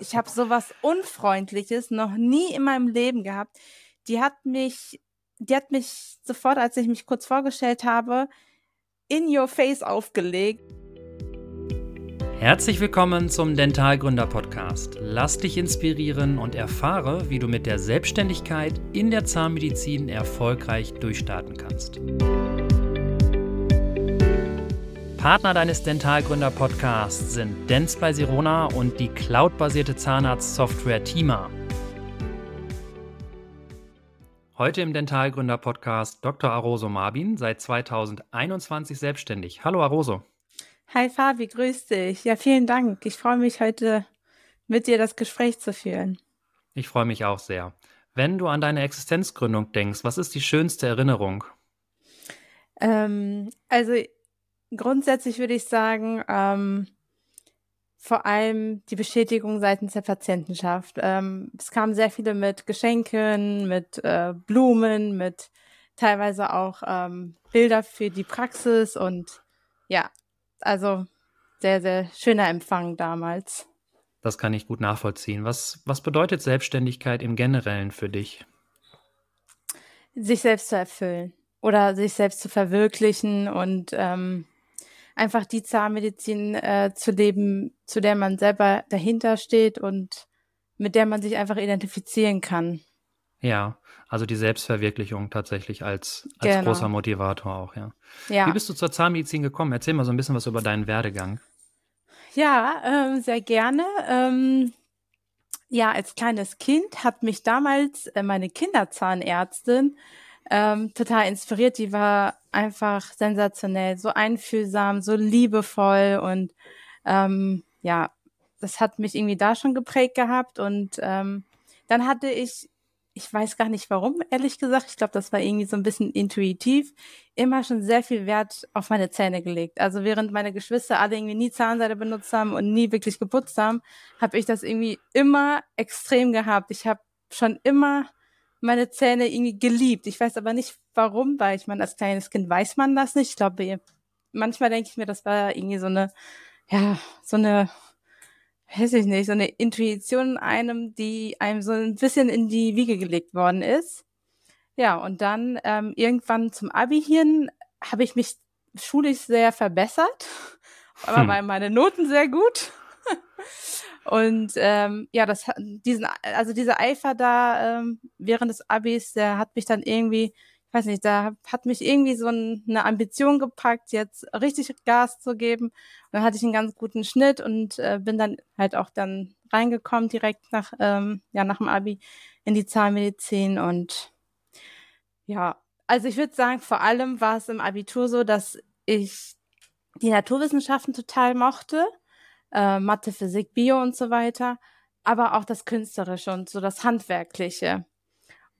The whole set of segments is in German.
Ich habe sowas Unfreundliches noch nie in meinem Leben gehabt. Die hat mich, die hat mich sofort, als ich mich kurz vorgestellt habe, in your face aufgelegt. Herzlich willkommen zum Dentalgründer Podcast. Lass dich inspirieren und erfahre, wie du mit der Selbstständigkeit in der Zahnmedizin erfolgreich durchstarten kannst. Partner deines Dentalgründer Podcasts sind Dents bei Sirona und die cloudbasierte Zahnarztsoftware Tima. Heute im Dentalgründer Podcast Dr. Aroso Marbin, seit 2021 selbstständig. Hallo Aroso. Hi Fabi, grüß dich. Ja, vielen Dank. Ich freue mich heute mit dir das Gespräch zu führen. Ich freue mich auch sehr. Wenn du an deine Existenzgründung denkst, was ist die schönste Erinnerung? Ähm, also grundsätzlich würde ich sagen, ähm, vor allem die Bestätigung seitens der Patientenschaft. Ähm, es kamen sehr viele mit Geschenken, mit äh, Blumen, mit teilweise auch ähm, Bilder für die Praxis und ja, also sehr, sehr schöner Empfang damals. Das kann ich gut nachvollziehen. Was, was bedeutet Selbstständigkeit im Generellen für dich? Sich selbst zu erfüllen oder sich selbst zu verwirklichen und ähm, einfach die Zahnmedizin äh, zu leben, zu der man selber dahinter steht und mit der man sich einfach identifizieren kann. Ja, also die Selbstverwirklichung tatsächlich als, als genau. großer Motivator auch, ja. ja. Wie bist du zur Zahnmedizin gekommen? Erzähl mal so ein bisschen was über deinen Werdegang. Ja, ähm, sehr gerne. Ähm, ja, als kleines Kind hat mich damals äh, meine Kinderzahnärztin ähm, total inspiriert. Die war einfach sensationell, so einfühlsam, so liebevoll und ähm, ja, das hat mich irgendwie da schon geprägt gehabt und ähm, dann hatte ich, ich weiß gar nicht warum, ehrlich gesagt, ich glaube, das war irgendwie so ein bisschen intuitiv, immer schon sehr viel Wert auf meine Zähne gelegt. Also während meine Geschwister alle irgendwie nie Zahnseide benutzt haben und nie wirklich geputzt haben, habe ich das irgendwie immer extrem gehabt. Ich habe schon immer meine Zähne irgendwie geliebt. Ich weiß aber nicht warum, weil ich meine, als kleines Kind weiß man das nicht. Ich glaube, manchmal denke ich mir, das war irgendwie so eine, ja, so eine, weiß ich nicht, so eine Intuition einem, die einem so ein bisschen in die Wiege gelegt worden ist. Ja, und dann ähm, irgendwann zum Abi hin habe ich mich schulisch sehr verbessert. Aber hm. waren meine Noten sehr gut. Und ähm, ja, das diesen, also dieser Eifer da ähm, während des Abis, der hat mich dann irgendwie, ich weiß nicht, da hat mich irgendwie so ein, eine Ambition gepackt, jetzt richtig Gas zu geben. Und dann hatte ich einen ganz guten Schnitt und äh, bin dann halt auch dann reingekommen direkt nach, ähm, ja, nach dem Abi in die Zahnmedizin und ja, also ich würde sagen, vor allem war es im Abitur so, dass ich die Naturwissenschaften total mochte äh, Mathe, Physik, Bio und so weiter, aber auch das Künstlerische und so das Handwerkliche.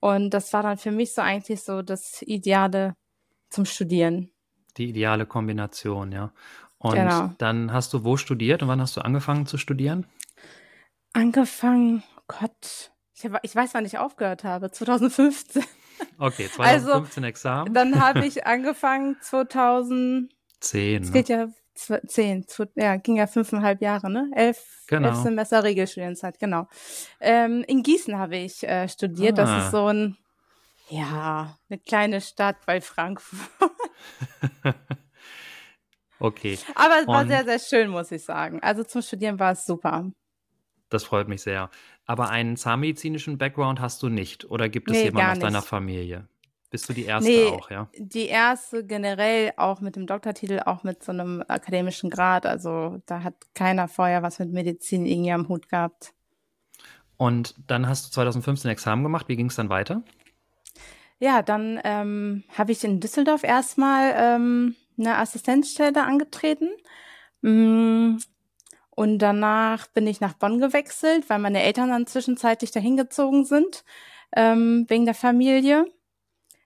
Und das war dann für mich so eigentlich so das Ideale zum Studieren. Die ideale Kombination, ja. Und genau. dann hast du wo studiert und wann hast du angefangen zu studieren? Angefangen, Gott, ich, hab, ich weiß, wann ich aufgehört habe, 2015. Okay, 2015 also, Examen. Dann habe ich angefangen 2010. Es geht ja zehn, ja, ging ja fünfeinhalb Jahre, ne? Elf, genau. elf Semester Regelstudienzeit, genau. Ähm, in Gießen habe ich äh, studiert. Ah. Das ist so ein, ja, eine kleine Stadt bei Frankfurt. okay. Aber es war sehr, sehr schön, muss ich sagen. Also zum Studieren war es super. Das freut mich sehr. Aber einen zahnmedizinischen Background hast du nicht? Oder gibt es nee, jemanden aus deiner Familie? Bist du die erste nee, auch, ja? Die erste generell auch mit dem Doktortitel, auch mit so einem akademischen Grad. Also da hat keiner vorher was mit Medizin irgendwie am Hut gehabt. Und dann hast du 2015 Examen gemacht. Wie ging es dann weiter? Ja, dann ähm, habe ich in Düsseldorf erstmal ähm, eine Assistenzstelle angetreten. Mm, und danach bin ich nach Bonn gewechselt, weil meine Eltern dann zwischenzeitlich dahin gezogen sind, ähm, wegen der Familie.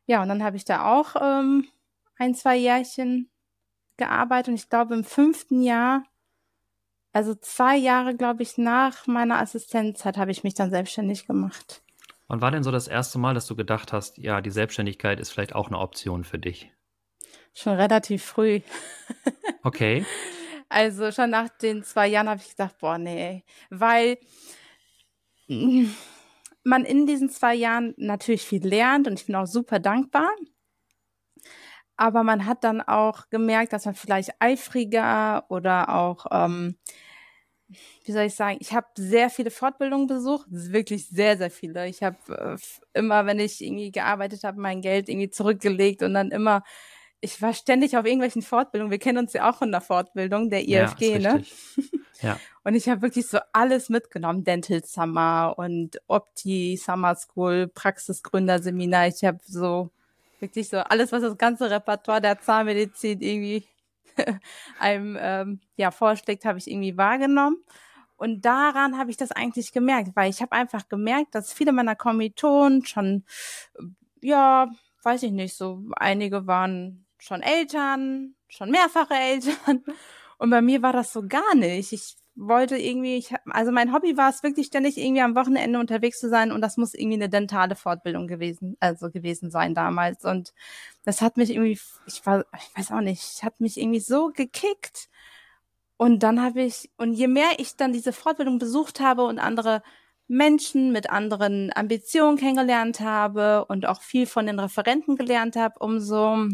Ja, und dann habe ich da auch ähm, ein, zwei Jährchen gearbeitet und ich glaube im fünften Jahr, also zwei Jahre, glaube ich, nach meiner Assistenzzeit habe ich mich dann selbstständig gemacht. Wann war denn so das erste Mal, dass du gedacht hast, ja, die Selbstständigkeit ist vielleicht auch eine Option für dich? Schon relativ früh. Okay. Also schon nach den zwei Jahren habe ich gedacht, boah, nee, weil man in diesen zwei Jahren natürlich viel lernt und ich bin auch super dankbar. Aber man hat dann auch gemerkt, dass man vielleicht eifriger oder auch, ähm, wie soll ich sagen, ich habe sehr viele Fortbildungen besucht, wirklich sehr, sehr viele. Ich habe äh, immer, wenn ich irgendwie gearbeitet habe, mein Geld irgendwie zurückgelegt und dann immer, ich war ständig auf irgendwelchen Fortbildungen. Wir kennen uns ja auch von der Fortbildung, der IFG, ja, ne? Ja. Und ich habe wirklich so alles mitgenommen. Dental Summer und Opti Summer School, Praxisgründerseminar. Ich habe so wirklich so alles, was das ganze Repertoire der Zahnmedizin irgendwie einem ähm, ja vorschlägt, habe ich irgendwie wahrgenommen. Und daran habe ich das eigentlich gemerkt, weil ich habe einfach gemerkt, dass viele meiner Kommilitonen schon, ja, weiß ich nicht, so einige waren schon Eltern, schon mehrfache Eltern. Und bei mir war das so gar nicht. Ich wollte irgendwie, ich, also mein Hobby war es wirklich ständig irgendwie am Wochenende unterwegs zu sein und das muss irgendwie eine dentale Fortbildung gewesen, also gewesen sein damals. Und das hat mich irgendwie, ich war, ich weiß auch nicht, hat mich irgendwie so gekickt. Und dann habe ich, und je mehr ich dann diese Fortbildung besucht habe und andere Menschen mit anderen Ambitionen kennengelernt habe und auch viel von den Referenten gelernt habe, umso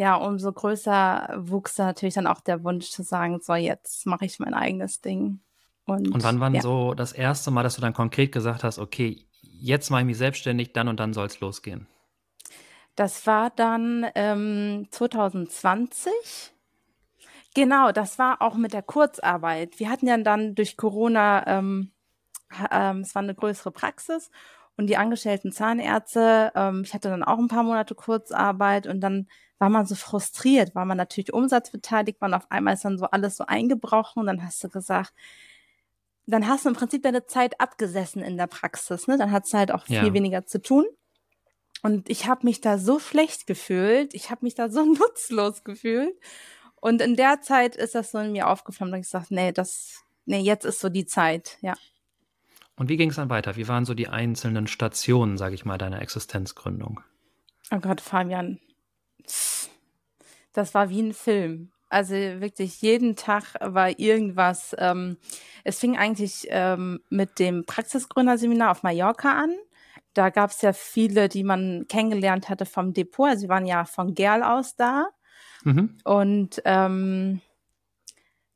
ja, umso größer wuchs da natürlich dann auch der Wunsch zu sagen, so jetzt mache ich mein eigenes Ding. Und, und wann war ja. so das erste Mal, dass du dann konkret gesagt hast, okay, jetzt mache ich mich selbstständig, dann und dann soll es losgehen? Das war dann ähm, 2020. Genau, das war auch mit der Kurzarbeit. Wir hatten ja dann durch Corona, ähm, ähm, es war eine größere Praxis und die angestellten Zahnärzte, ähm, ich hatte dann auch ein paar Monate Kurzarbeit und dann war man so frustriert, war man natürlich umsatzbeteiligt, man auf einmal ist dann so alles so eingebrochen und dann hast du gesagt, dann hast du im Prinzip deine Zeit abgesessen in der Praxis, ne? Dann hat es halt auch viel ja. weniger zu tun. Und ich habe mich da so schlecht gefühlt, ich habe mich da so nutzlos gefühlt. Und in der Zeit ist das so in mir aufgeflammt und ich gesagt, nee, das, nee, jetzt ist so die Zeit, ja. Und wie ging es dann weiter? Wie waren so die einzelnen Stationen, sage ich mal, deiner Existenzgründung? Oh Gott, Fabian, das war wie ein Film. Also wirklich jeden Tag war irgendwas. Ähm, es fing eigentlich ähm, mit dem Praxisgründerseminar auf Mallorca an. Da gab es ja viele, die man kennengelernt hatte vom Depot. Also sie waren ja von Gerl aus da. Mhm. Und ähm,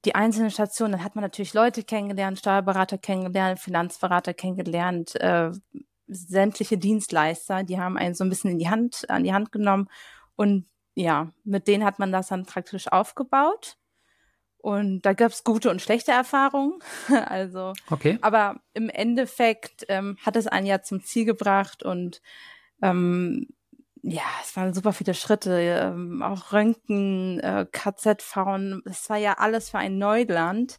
die einzelnen Stationen, dann hat man natürlich Leute kennengelernt, Steuerberater kennengelernt, Finanzberater kennengelernt, äh, sämtliche Dienstleister, die haben einen so ein bisschen in die Hand, an die Hand genommen und ja, mit denen hat man das dann praktisch aufgebaut. Und da gab es gute und schlechte Erfahrungen. also, okay. aber im Endeffekt ähm, hat es einen ja zum Ziel gebracht und ähm, ja, es waren super viele Schritte, ähm, auch Röntgen, äh, KZV, es war ja alles für ein Neuland.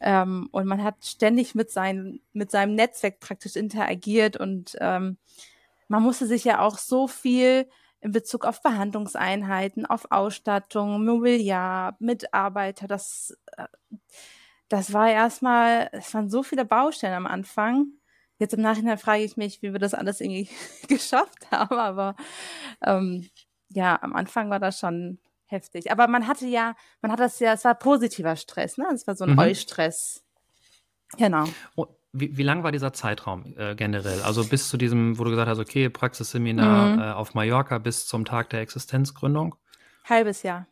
Ähm, und man hat ständig mit, sein, mit seinem Netzwerk praktisch interagiert und ähm, man musste sich ja auch so viel in Bezug auf Behandlungseinheiten, auf Ausstattung, Mobiliar, Mitarbeiter, das, äh, das war erstmal, es waren so viele Baustellen am Anfang. Jetzt im Nachhinein frage ich mich, wie wir das alles irgendwie geschafft haben, aber ähm, ja, am Anfang war das schon heftig. Aber man hatte ja, man hat das ja, es war positiver Stress, ne? Es war so ein mhm. Eustress. Genau. Oh, wie, wie lang war dieser Zeitraum äh, generell? Also bis zu diesem, wo du gesagt hast, okay, Praxisseminar mhm. äh, auf Mallorca bis zum Tag der Existenzgründung? Halbes Jahr.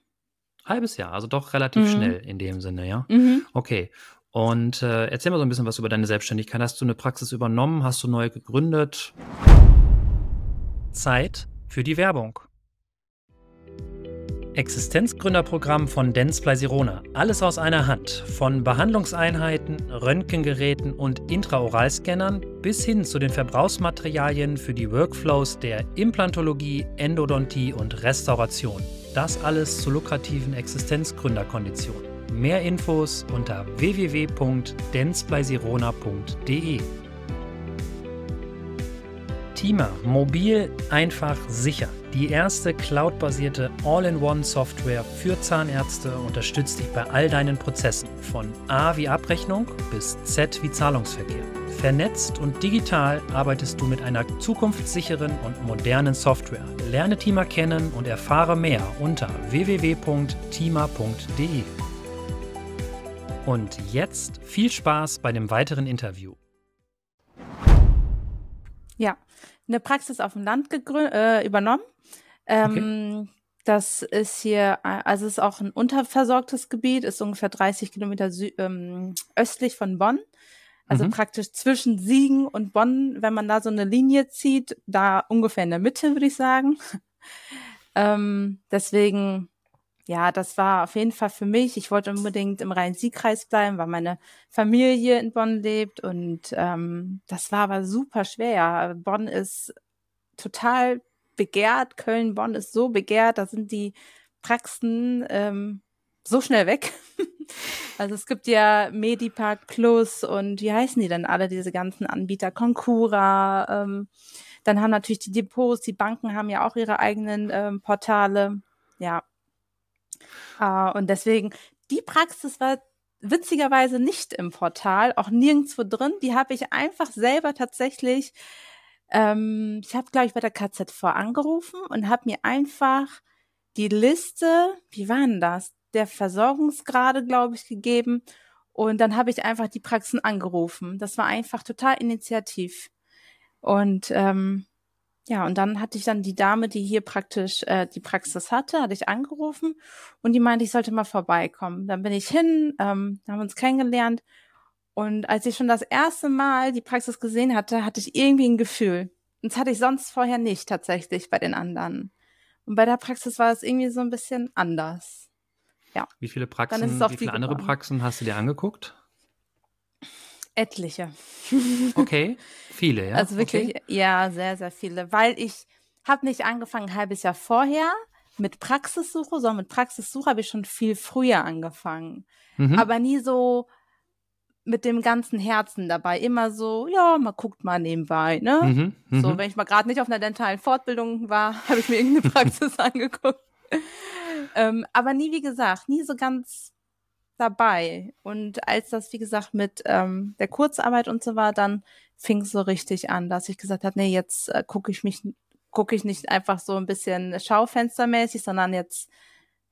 Halbes Jahr, also doch relativ mhm. schnell in dem Sinne, ja? Mhm. Okay. Und äh, erzähl mal so ein bisschen was über deine Selbstständigkeit. Hast du eine Praxis übernommen? Hast du neu gegründet? Zeit für die Werbung. Existenzgründerprogramm von Dentsply Sirona. Alles aus einer Hand. Von Behandlungseinheiten, Röntgengeräten und Intraoralscannern bis hin zu den Verbrauchsmaterialien für die Workflows der Implantologie, Endodontie und Restauration. Das alles zu lukrativen Existenzgründerkonditionen. Mehr Infos unter www.dentsplyzirona.de. Tima, mobil, einfach, sicher. Die erste cloudbasierte All-in-One-Software für Zahnärzte unterstützt dich bei all deinen Prozessen, von A wie Abrechnung bis Z wie Zahlungsverkehr. Vernetzt und digital arbeitest du mit einer zukunftssicheren und modernen Software. Lerne Tima kennen und erfahre mehr unter www.tima.de. Und jetzt viel Spaß bei dem weiteren Interview. Ja, eine Praxis auf dem Land äh, übernommen. Ähm, okay. Das ist hier, also es ist auch ein unterversorgtes Gebiet, ist ungefähr 30 Kilometer ähm, östlich von Bonn. Also mhm. praktisch zwischen Siegen und Bonn, wenn man da so eine Linie zieht, da ungefähr in der Mitte, würde ich sagen. ähm, deswegen, ja, das war auf jeden Fall für mich. Ich wollte unbedingt im Rhein-Sieg-Kreis bleiben, weil meine Familie in Bonn lebt und ähm, das war aber super schwer. Bonn ist total begehrt, Köln-Bonn ist so begehrt, da sind die Praxen ähm, so schnell weg. also es gibt ja Medipark Plus und wie heißen die denn alle, diese ganzen Anbieter, Concura, ähm, dann haben natürlich die Depots, die Banken haben ja auch ihre eigenen ähm, Portale. Ja. Äh, und deswegen, die Praxis war witzigerweise nicht im Portal, auch nirgendwo drin. Die habe ich einfach selber tatsächlich ähm, ich habe, glaube ich, bei der KZV angerufen und habe mir einfach die Liste, wie war denn das, der Versorgungsgrade, glaube ich, gegeben. Und dann habe ich einfach die Praxen angerufen. Das war einfach total initiativ. Und ähm, ja, und dann hatte ich dann die Dame, die hier praktisch äh, die Praxis hatte, hatte ich angerufen und die meinte, ich sollte mal vorbeikommen. Dann bin ich hin, ähm, haben uns kennengelernt und als ich schon das erste Mal die Praxis gesehen hatte, hatte ich irgendwie ein Gefühl. Und das hatte ich sonst vorher nicht tatsächlich bei den anderen. Und bei der Praxis war es irgendwie so ein bisschen anders. Ja. Wie viele Praxen, wie viele andere. Praxen hast du dir angeguckt? Etliche. Okay, viele, ja. Also wirklich, okay. ja, sehr, sehr viele. Weil ich habe nicht angefangen ein halbes Jahr vorher mit Praxissuche, sondern mit Praxissuche habe ich schon viel früher angefangen. Mhm. Aber nie so mit dem ganzen Herzen dabei. Immer so, ja, man guckt mal nebenbei, ne? Mhm, mhm. so, wenn ich mal gerade nicht auf einer dentalen Fortbildung war, habe ich mir irgendeine Praxis angeguckt. ähm, aber nie, wie gesagt, nie so ganz dabei. Und als das, wie gesagt, mit ähm, der Kurzarbeit und so war, dann fing es so richtig an, dass ich gesagt habe, nee, jetzt äh, gucke ich mich, gucke ich nicht einfach so ein bisschen schaufenstermäßig, sondern jetzt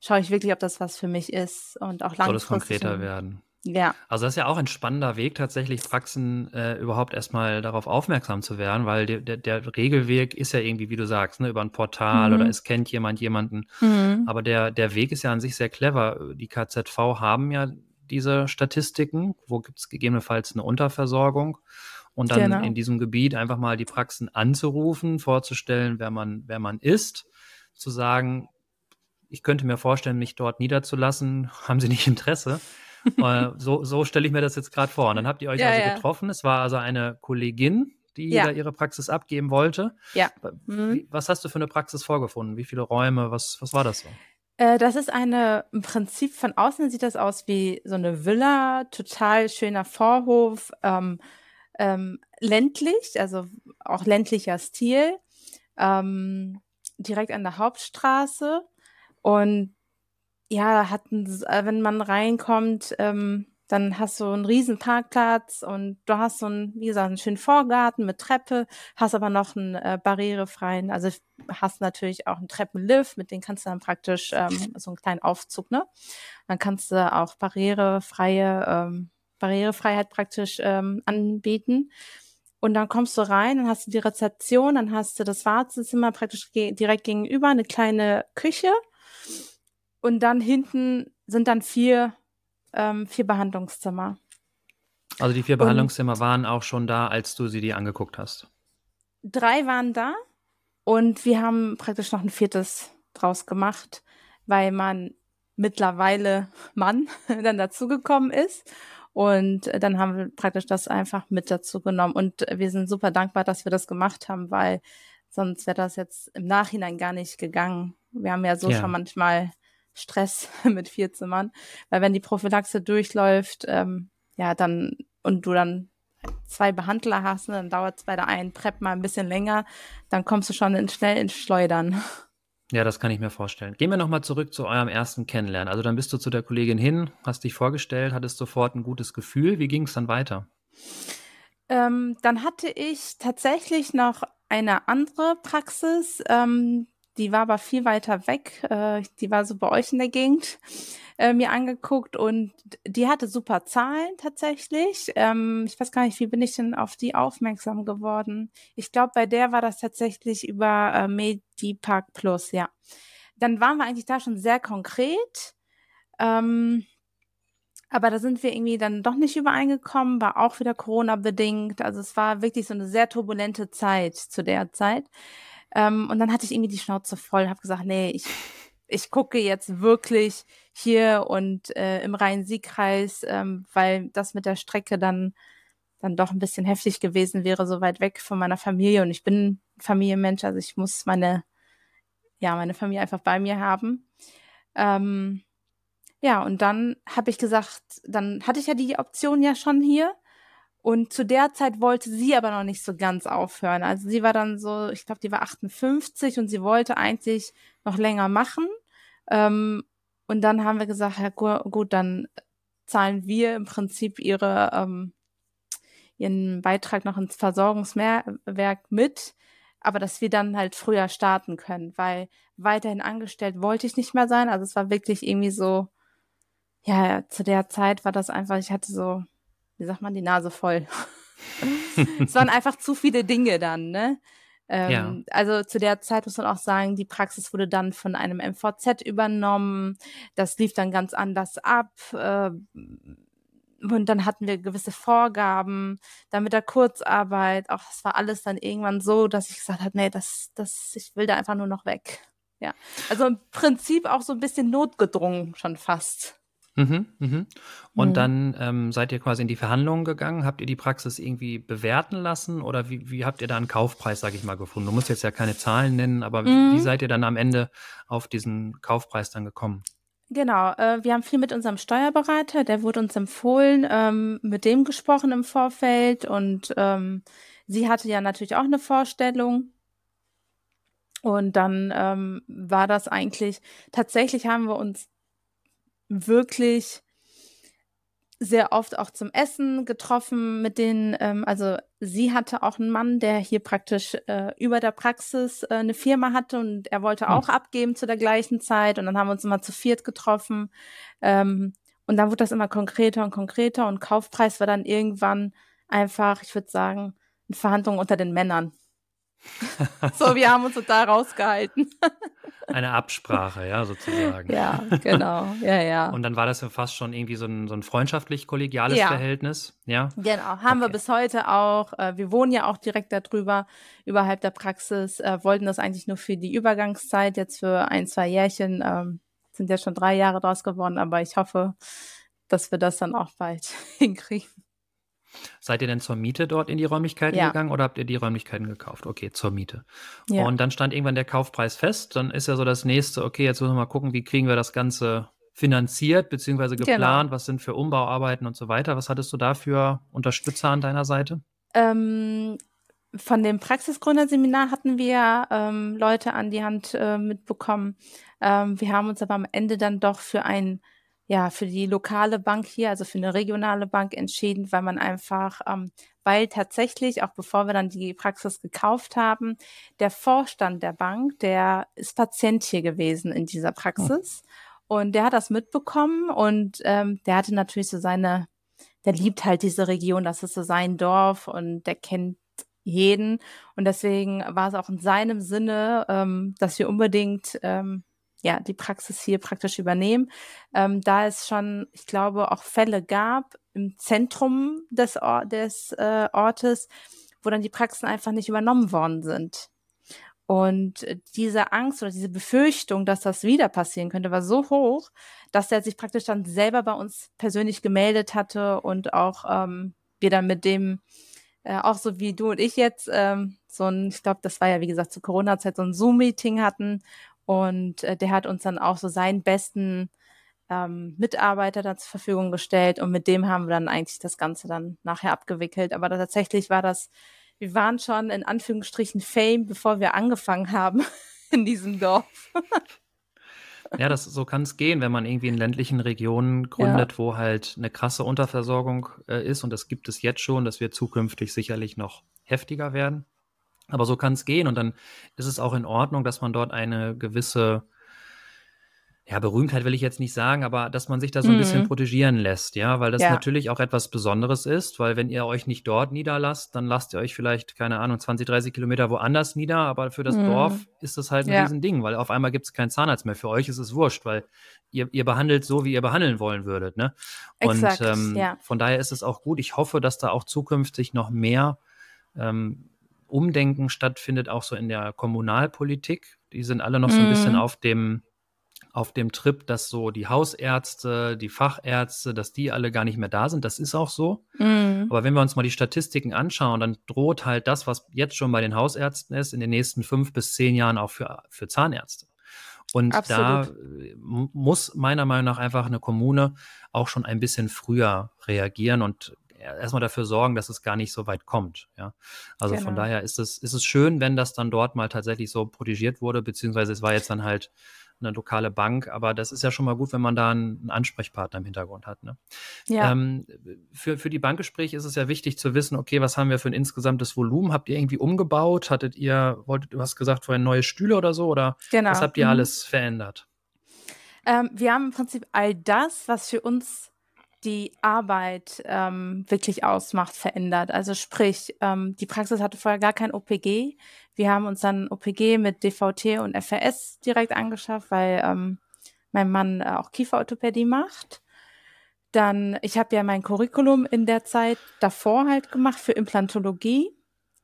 schaue ich wirklich, ob das was für mich ist und auch langfristig. Soll es konkreter werden? Ja. Also das ist ja auch ein spannender Weg, tatsächlich Praxen äh, überhaupt erstmal darauf aufmerksam zu werden, weil der, der, der Regelweg ist ja irgendwie, wie du sagst, ne, über ein Portal mhm. oder es kennt jemand jemanden. Mhm. Aber der, der Weg ist ja an sich sehr clever. Die KZV haben ja diese Statistiken, wo gibt es gegebenenfalls eine Unterversorgung. Und dann genau. in diesem Gebiet einfach mal die Praxen anzurufen, vorzustellen, wer man, wer man ist, zu sagen, ich könnte mir vorstellen, mich dort niederzulassen, haben Sie nicht Interesse? Äh, so so stelle ich mir das jetzt gerade vor. Und dann habt ihr euch ja, also ja. getroffen. Es war also eine Kollegin, die ja. da ihre Praxis abgeben wollte. Ja. Mhm. Was hast du für eine Praxis vorgefunden? Wie viele Räume? Was, was war das so? Äh, das ist eine, im Prinzip von außen sieht das aus wie so eine Villa, total schöner Vorhof, ähm, ähm, ländlich, also auch ländlicher Stil, ähm, direkt an der Hauptstraße. Und ja, hatten, äh, wenn man reinkommt, ähm, dann hast du einen riesen Parkplatz und du hast so einen, wie gesagt, einen schönen Vorgarten mit Treppe, hast aber noch einen äh, barrierefreien, also hast natürlich auch einen Treppenlift, mit dem kannst du dann praktisch ähm, so einen kleinen Aufzug, ne? Dann kannst du auch barrierefreie, ähm, Barrierefreiheit praktisch ähm, anbieten. Und dann kommst du rein, dann hast du die Rezeption, dann hast du das Wartezimmer praktisch ge direkt gegenüber, eine kleine Küche und dann hinten sind dann vier, ähm, vier Behandlungszimmer. Also die vier Behandlungszimmer und waren auch schon da, als du sie dir angeguckt hast? Drei waren da und wir haben praktisch noch ein viertes draus gemacht, weil man mittlerweile Mann dann dazugekommen ist. Und dann haben wir praktisch das einfach mit dazu genommen. Und wir sind super dankbar, dass wir das gemacht haben, weil sonst wäre das jetzt im Nachhinein gar nicht gegangen. Wir haben ja so ja. schon manchmal Stress mit vier Zimmern. Weil wenn die Prophylaxe durchläuft, ähm, ja, dann und du dann zwei Behandler hast, ne, dann dauert es bei der einen Prep mal ein bisschen länger, dann kommst du schon in, schnell ins Schleudern. Ja, das kann ich mir vorstellen. Gehen wir nochmal zurück zu eurem ersten Kennenlernen. Also dann bist du zu der Kollegin hin, hast dich vorgestellt, hattest sofort ein gutes Gefühl. Wie ging es dann weiter? Ähm, dann hatte ich tatsächlich noch eine andere Praxis, ähm, die war aber viel weiter weg. Äh, die war so bei euch in der Gegend äh, mir angeguckt und die hatte super Zahlen tatsächlich. Ähm, ich weiß gar nicht, wie bin ich denn auf die aufmerksam geworden? Ich glaube, bei der war das tatsächlich über äh, Medipark Plus, ja. Dann waren wir eigentlich da schon sehr konkret. Ähm, aber da sind wir irgendwie dann doch nicht übereingekommen, war auch wieder Corona-bedingt. Also es war wirklich so eine sehr turbulente Zeit zu der Zeit. Ähm, und dann hatte ich irgendwie die Schnauze voll, habe gesagt, nee, ich, ich gucke jetzt wirklich hier und äh, im Rhein-Sieg-Kreis, ähm, weil das mit der Strecke dann dann doch ein bisschen heftig gewesen wäre, so weit weg von meiner Familie. Und ich bin Familienmensch, also ich muss meine, ja, meine Familie einfach bei mir haben. Ähm, ja, und dann habe ich gesagt, dann hatte ich ja die Option ja schon hier. Und zu der Zeit wollte sie aber noch nicht so ganz aufhören. Also sie war dann so, ich glaube, die war 58 und sie wollte eigentlich noch länger machen. Ähm, und dann haben wir gesagt, ja gut, dann zahlen wir im Prinzip ihre, ähm, ihren Beitrag noch ins Versorgungswerk mit, aber dass wir dann halt früher starten können, weil weiterhin angestellt wollte ich nicht mehr sein. Also es war wirklich irgendwie so, ja, zu der Zeit war das einfach, ich hatte so, wie sagt man, die Nase voll. es waren einfach zu viele Dinge dann, ne? Ähm, ja. Also zu der Zeit muss man auch sagen, die Praxis wurde dann von einem MVZ übernommen. Das lief dann ganz anders ab. Äh, und dann hatten wir gewisse Vorgaben, dann mit der Kurzarbeit, auch das war alles dann irgendwann so, dass ich gesagt habe, nee, das, das, ich will da einfach nur noch weg. Ja. Also im Prinzip auch so ein bisschen notgedrungen schon fast. Mhm, mhm. Und Mhm. dann, ähm, seid ihr quasi in die Verhandlungen gegangen? Habt ihr die Praxis irgendwie bewerten lassen oder wie wie habt ihr da einen Kaufpreis, sage ich mal, gefunden? Du musst jetzt ja keine Zahlen nennen, aber wie mhm. seid ihr dann am Ende auf diesen Kaufpreis dann gekommen? Genau, äh, wir haben viel mit unserem Steuerberater, der wurde uns empfohlen, ähm, mit dem gesprochen im Vorfeld und, ähm, sie hatte ja natürlich auch eine Vorstellung. Und dann, ähm, war das eigentlich tatsächlich haben wir uns wirklich sehr oft auch zum Essen getroffen mit denen, ähm, also sie hatte auch einen Mann, der hier praktisch äh, über der Praxis äh, eine Firma hatte und er wollte hm. auch abgeben zu der gleichen Zeit und dann haben wir uns immer zu viert getroffen ähm, und dann wurde das immer konkreter und konkreter und Kaufpreis war dann irgendwann einfach, ich würde sagen, eine Verhandlung unter den Männern. so, wir haben uns total rausgehalten. Eine Absprache, ja, sozusagen. Ja, genau. Ja, ja. Und dann war das ja fast schon irgendwie so ein, so ein freundschaftlich-kollegiales ja. Verhältnis. Ja. Genau, haben okay. wir bis heute auch. Äh, wir wohnen ja auch direkt darüber, überhalb der Praxis, äh, wollten das eigentlich nur für die Übergangszeit, jetzt für ein, zwei Jährchen. Ähm, sind ja schon drei Jahre draus geworden, aber ich hoffe, dass wir das dann auch bald hinkriegen. Seid ihr denn zur Miete dort in die Räumlichkeiten ja. gegangen oder habt ihr die Räumlichkeiten gekauft? Okay, zur Miete. Ja. Und dann stand irgendwann der Kaufpreis fest. Dann ist ja so das nächste, okay, jetzt müssen wir mal gucken, wie kriegen wir das Ganze finanziert bzw. Genau. geplant? Genau. Was sind für Umbauarbeiten und so weiter? Was hattest du da für Unterstützer an deiner Seite? Ähm, von dem Praxisgründerseminar hatten wir ähm, Leute an die Hand äh, mitbekommen. Ähm, wir haben uns aber am Ende dann doch für ein ja, für die lokale Bank hier, also für eine regionale Bank entschieden, weil man einfach, ähm, weil tatsächlich, auch bevor wir dann die Praxis gekauft haben, der Vorstand der Bank, der ist Patient hier gewesen in dieser Praxis. Oh. Und der hat das mitbekommen und ähm, der hatte natürlich so seine, der liebt halt diese Region, das ist so sein Dorf und der kennt jeden. Und deswegen war es auch in seinem Sinne, ähm, dass wir unbedingt ähm, ja, die Praxis hier praktisch übernehmen. Ähm, da es schon, ich glaube, auch Fälle gab im Zentrum des, Or des äh, Ortes, wo dann die Praxen einfach nicht übernommen worden sind. Und diese Angst oder diese Befürchtung, dass das wieder passieren könnte, war so hoch, dass er sich praktisch dann selber bei uns persönlich gemeldet hatte und auch ähm, wir dann mit dem, äh, auch so wie du und ich jetzt, ähm, so ein, ich glaube, das war ja wie gesagt zur Corona-Zeit, so ein Zoom-Meeting hatten und äh, der hat uns dann auch so seinen besten ähm, Mitarbeiter da zur Verfügung gestellt und mit dem haben wir dann eigentlich das Ganze dann nachher abgewickelt. Aber tatsächlich war das, wir waren schon in Anführungsstrichen Fame, bevor wir angefangen haben in diesem Dorf. Ja, das, so kann es gehen, wenn man irgendwie in ländlichen Regionen gründet, ja. wo halt eine krasse Unterversorgung äh, ist. Und das gibt es jetzt schon. Das wird zukünftig sicherlich noch heftiger werden. Aber so kann es gehen und dann ist es auch in Ordnung, dass man dort eine gewisse ja, Berühmtheit will ich jetzt nicht sagen, aber dass man sich da so ein bisschen Mhm. protegieren lässt, ja, weil das Ja. natürlich auch etwas Besonderes ist, weil wenn ihr euch nicht dort niederlasst, dann lasst ihr euch vielleicht, keine Ahnung, 20, 30 Kilometer woanders nieder, aber für das Dorf Mhm. ist das halt ein Ja. Riesending, weil auf einmal gibt es keinen Zahnarzt mehr. Für euch ist es wurscht, weil ihr, ihr behandelt so, wie ihr behandeln wollen würdet, ne? Und Exakt, ähm, ja. von daher ist es auch gut. Ich hoffe, dass da auch zukünftig noch mehr ähm, Umdenken stattfindet, auch so in der Kommunalpolitik. Die sind alle noch so ein bisschen Mhm. auf dem auf dem Trip, dass so die Hausärzte, die Fachärzte, dass die alle gar nicht mehr da sind. Das ist auch so. Mhm. Aber wenn wir uns mal die Statistiken anschauen, dann droht halt das, was jetzt schon bei den Hausärzten ist, in den nächsten fünf bis zehn Jahren auch für, für Zahnärzte. Und da Absolut. mu- muss meiner Meinung nach einfach eine Kommune auch schon ein bisschen früher reagieren und erstmal dafür sorgen, dass es gar nicht so weit kommt. Ja? Also von Genau. daher ist es, ist es schön, wenn das dann dort mal tatsächlich so protegiert wurde, beziehungsweise es war jetzt dann halt eine lokale Bank, aber das ist ja schon mal gut, wenn man da einen einen Ansprechpartner im Hintergrund hat. Ne? Ja. Ähm, für, für die Bankgespräche ist es ja wichtig zu wissen, okay, was haben wir für ein insgesamtes Volumen? Habt ihr irgendwie umgebaut? Hattet ihr, wolltet, du hast gesagt, vorhin neue Stühle oder so? Oder Genau. was habt ihr Mhm. alles verändert? Ähm, wir haben im Prinzip all das, was für uns die Arbeit ähm, wirklich ausmacht, verändert. Also sprich, ähm, die Praxis hatte vorher gar kein OPG. Wir haben uns dann OPG mit DVT und FRS direkt angeschafft, weil ähm, mein Mann äh, auch Kieferorthopädie macht. Dann, ich habe ja mein Curriculum in der Zeit davor halt gemacht für Implantologie.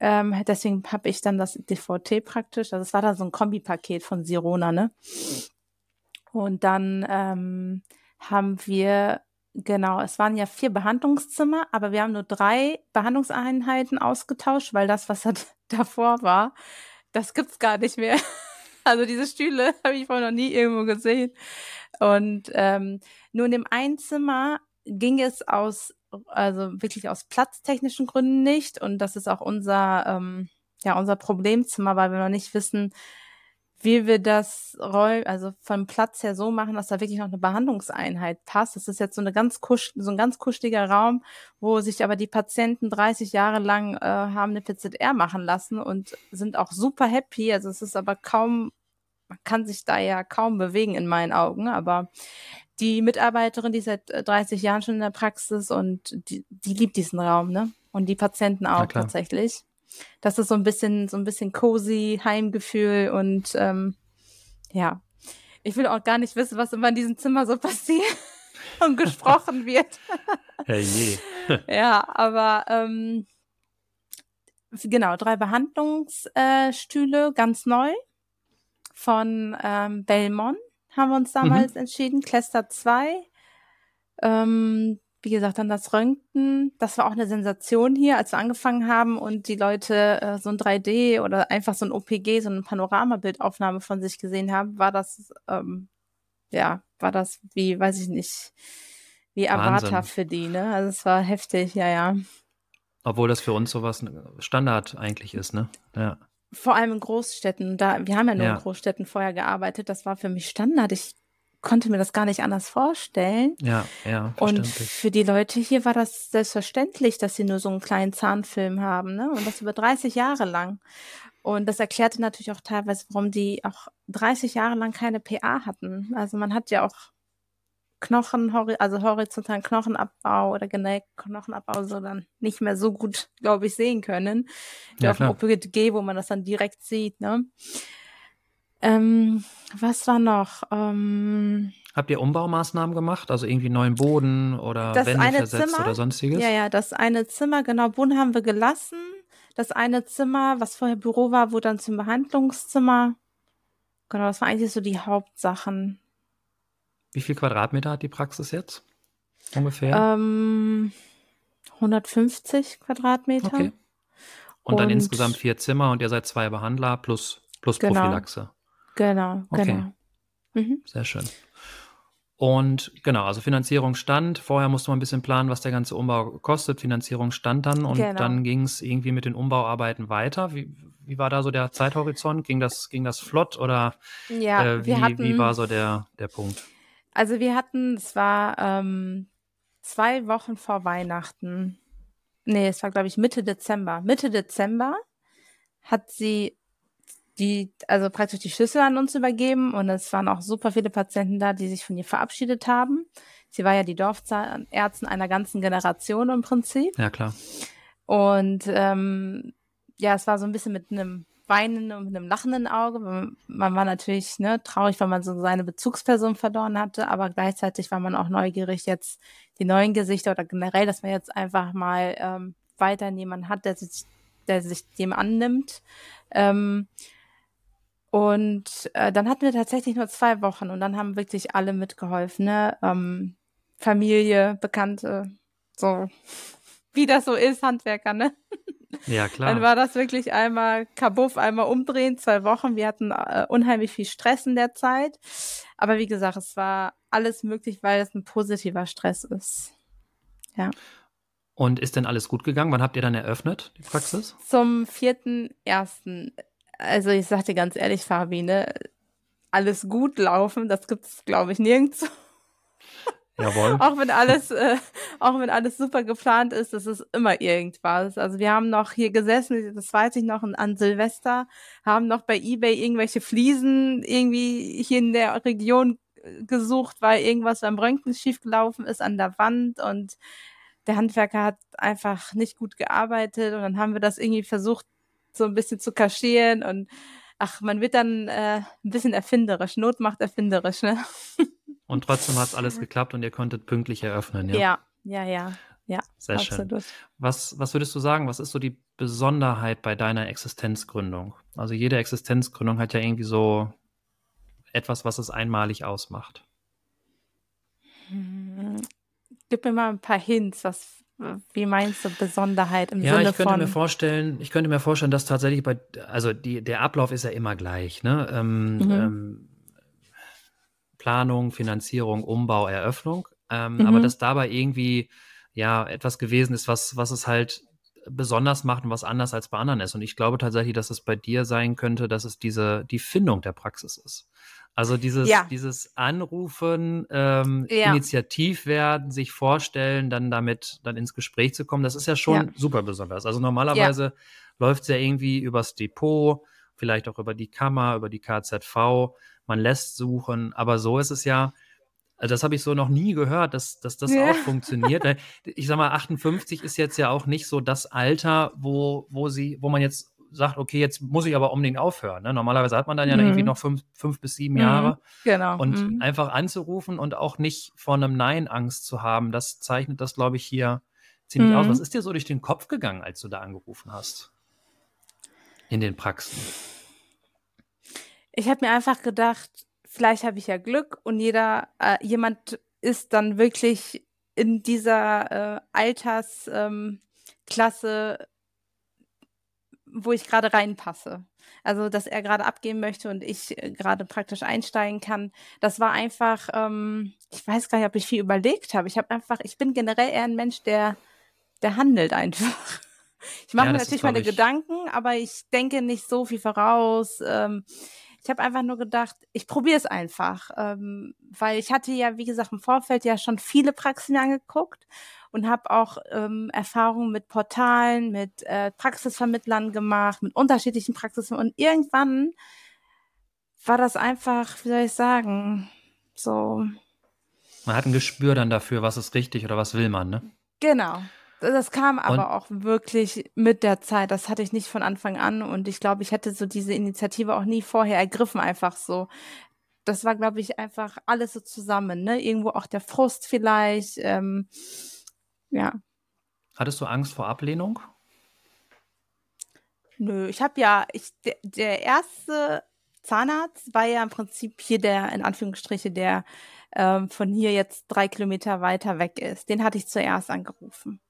Ähm, deswegen habe ich dann das DVT praktisch. Also es war da so ein Kombipaket von Sirona, ne? Und dann ähm, haben wir, genau, es waren ja vier Behandlungszimmer, aber wir haben nur drei Behandlungseinheiten ausgetauscht, weil das, was davor war, das gibt's gar nicht mehr. Also diese Stühle habe ich vorher noch nie irgendwo gesehen. Und ähm, nur in dem einen Zimmer ging es aus, also wirklich aus platztechnischen Gründen nicht. Und das ist auch unser, ähm, ja, unser Problemzimmer, weil wir noch nicht wissen, wie wir das Räum, also vom Platz her so machen, dass da wirklich noch eine Behandlungseinheit passt. Das ist jetzt so eine ganz kusch, so ein ganz kuscheliger Raum, wo sich aber die Patienten 30 Jahre lang äh, haben eine PZR machen lassen und sind auch super happy. Also es ist aber kaum, man kann sich da ja kaum bewegen in meinen Augen, aber die Mitarbeiterin, die seit äh, 30 Jahren schon in der Praxis und die, die liebt diesen Raum, ne? Und die Patienten auch tatsächlich. Das ist so ein bisschen, so ein bisschen cozy, Heimgefühl und ähm, ja. Ich will auch gar nicht wissen, was immer in diesem Zimmer so passiert und gesprochen wird. Hey. Ja, aber ähm, genau, drei Behandlungsstühle, äh, ganz neu von ähm, Belmont haben wir uns damals entschieden, Cluster 2. Ähm, wie gesagt, dann das Röntgen. Das war auch eine Sensation hier, als wir angefangen haben und die Leute äh, so ein 3D oder einfach so ein OPG, so eine Panoramabildaufnahme von sich gesehen haben, war das, ähm, ja, war das wie, weiß ich nicht, wie Avatar Wahnsinn. für die, ne? Also es war heftig, ja, ja. Obwohl das für uns sowas Standard eigentlich ist, ne? Ja. Vor allem in Großstädten. Da, wir haben ja nur Ja. in Großstädten vorher gearbeitet. Das war für mich Standard. Ich konnte mir das gar nicht anders vorstellen. Ja, ja, Und für die Leute hier war das selbstverständlich, dass sie nur so einen kleinen Zahnfilm haben, ne? Und das über 30 Jahre lang. Und das erklärte natürlich auch teilweise, warum die auch 30 Jahre lang keine PA hatten. Also man hat ja auch Knochen, also horizontalen Knochenabbau oder generell Knochenabbau so dann nicht mehr so gut, glaube ich, sehen können. Wie Ja, auf dem. OPG, wo man das dann direkt sieht, ne? Ähm, was war noch? Ähm, Habt ihr Umbaumaßnahmen gemacht? Also irgendwie neuen Boden oder Das Wände eine versetzt Zimmer? oder sonstiges? Ja, ja, das eine Zimmer, genau, Boden haben wir gelassen. Das eine Zimmer, was vorher Büro war, wurde dann zum Behandlungszimmer. Genau, das waren eigentlich so die Hauptsachen. Wie viel Quadratmeter hat die Praxis jetzt? Ungefähr? Ähm, 150 Quadratmeter. okay. Und dann und- insgesamt vier Zimmer und ihr seid zwei Behandler plus, plus Genau. Prophylaxe. Genau, Okay. genau. Mhm. Sehr schön. Und genau, also Finanzierung stand. Vorher musste man ein bisschen planen, was der ganze Umbau kostet. Finanzierung stand dann und Genau. dann ging es irgendwie mit den Umbauarbeiten weiter. Wie, wie war da so der Zeithorizont? Ging das, ging das flott oder Ja, äh, wie, hatten, wie war so der, der Punkt? also wir hatten, es war ähm, zwei Wochen vor Weihnachten. Nee, es war, glaube ich, Mitte Dezember. Mitte Dezember hat sie die, also praktisch die Schlüssel an uns übergeben und es waren auch super viele Patienten da, die sich von ihr verabschiedet haben. Sie war ja die Dorfärztin einer ganzen Generation im Prinzip. Ja, klar. Und ähm, ja, es war so ein bisschen mit einem weinenden und mit einem lachenden Auge. Man war natürlich ne, traurig, weil man so seine Bezugsperson verloren hatte, aber gleichzeitig war man auch neugierig, jetzt die neuen Gesichter oder generell, dass man jetzt einfach mal ähm, weiterhin jemanden hat, der sich, der sich dem annimmt. Ähm, und äh, dann hatten wir tatsächlich nur zwei Wochen und dann haben wirklich alle mitgeholfen, ne? Ähm, Familie, Bekannte, so wie das so ist, Handwerker, ne? Ja, klar. Dann war das wirklich einmal kabuff, einmal umdrehen, zwei Wochen. Wir hatten äh, unheimlich viel Stress in der Zeit. Aber wie gesagt, es war alles möglich, weil es ein positiver Stress ist. Ja. Und ist denn alles gut gegangen? Wann habt ihr dann eröffnet, die Praxis? Zum vierten ersten also ich sag dir ganz ehrlich, Fabi, ne, alles gut laufen, das gibt es, glaube ich, nirgends. Jawohl. auch wenn alles, äh, auch wenn alles super geplant ist, das ist immer irgendwas. Also wir haben noch hier gesessen, das weiß ich noch, an Silvester, haben noch bei eBay irgendwelche Fliesen irgendwie hier in der Region gesucht, weil irgendwas beim Röntgen schiefgelaufen ist an der Wand und der Handwerker hat einfach nicht gut gearbeitet und dann haben wir das irgendwie versucht so ein bisschen zu kaschieren und ach, man wird dann äh, ein bisschen erfinderisch. Not macht erfinderisch, ne? Und trotzdem hat es alles geklappt und ihr konntet pünktlich eröffnen, ja? Ja, ja, ja. Ja, Sehr absolut. schön. Was, was würdest du sagen, was ist so die Besonderheit bei deiner Existenzgründung? Also jede Existenzgründung hat ja irgendwie so etwas, was es einmalig ausmacht. Hm, gib mir mal ein paar Hints, was, wie meinst du Besonderheit im ja, Sinne ich könnte von? mir vorstellen, ich könnte mir vorstellen, dass tatsächlich bei, also die, der Ablauf ist ja immer gleich, ne? Ähm, mhm. ähm, Planung, Finanzierung, Umbau, Eröffnung. Ähm, mhm. Aber dass dabei irgendwie ja etwas gewesen ist, was, was es halt besonders macht und was anders als bei anderen ist. Und ich glaube tatsächlich, dass es bei dir sein könnte, dass es diese, die Findung der Praxis ist. Also dieses, ja. dieses Anrufen, ähm, ja. Initiativ werden, sich vorstellen, dann damit dann ins Gespräch zu kommen, das ist ja schon ja. super besonders. Also normalerweise läuft es ja irgendwie übers Depot, vielleicht auch über die Kammer, über die KZV, man lässt suchen, aber so ist es ja, also das habe ich so noch nie gehört, dass, dass das ja. auch funktioniert. Ich sag mal, 58 ist jetzt ja auch nicht so das Alter, wo, wo sie, wo man jetzt sagt, okay, jetzt muss ich aber unbedingt aufhören. Ne? Normalerweise hat man dann ja mhm. irgendwie noch fünf, fünf bis sieben mhm. Jahre. Genau. Und mhm. einfach anzurufen und auch nicht vor einem Nein Angst zu haben, das zeichnet das, glaube ich, hier ziemlich aus. Mhm. Was ist dir so durch den Kopf gegangen, als du da angerufen hast? In den Praxen. Ich habe mir einfach gedacht, vielleicht habe ich ja Glück und jeder, äh, jemand ist dann wirklich in dieser äh, Altersklasse ähm, wo ich gerade reinpasse. Also, dass er gerade abgeben möchte und ich äh, gerade praktisch einsteigen kann. Das war einfach, ähm, ich weiß gar nicht, ob ich viel überlegt habe. Ich habe einfach, ich bin generell eher ein Mensch, der, der handelt einfach. Ich mache ja, mir natürlich meine. Gedanken, aber ich denke nicht so viel voraus. Ähm, ich habe einfach nur gedacht, ich probiere es einfach, ähm, weil ich hatte ja, wie gesagt, im Vorfeld ja schon viele Praxen angeguckt und habe auch ähm, Erfahrungen mit Portalen, mit äh, Praxisvermittlern gemacht, mit unterschiedlichen Praxisen und irgendwann war das einfach, wie soll ich sagen, so. Man hat ein Gespür dann dafür, was ist richtig oder was will man, ne? Genau. Das kam aber und auch wirklich mit der Zeit. Das hatte ich nicht von Anfang an und ich glaube, ich hätte so diese Initiative auch nie vorher ergriffen, einfach so. Das war, glaube ich, einfach alles so zusammen, ne? Irgendwo auch der Frust vielleicht. Ähm, ja. Hattest du Angst vor Ablehnung? Nö, ich habe ja, ich, der, der, erste Zahnarzt war ja im Prinzip hier der, in Anführungsstriche, der ähm, von hier jetzt drei Kilometer weiter weg ist. Den hatte ich zuerst angerufen.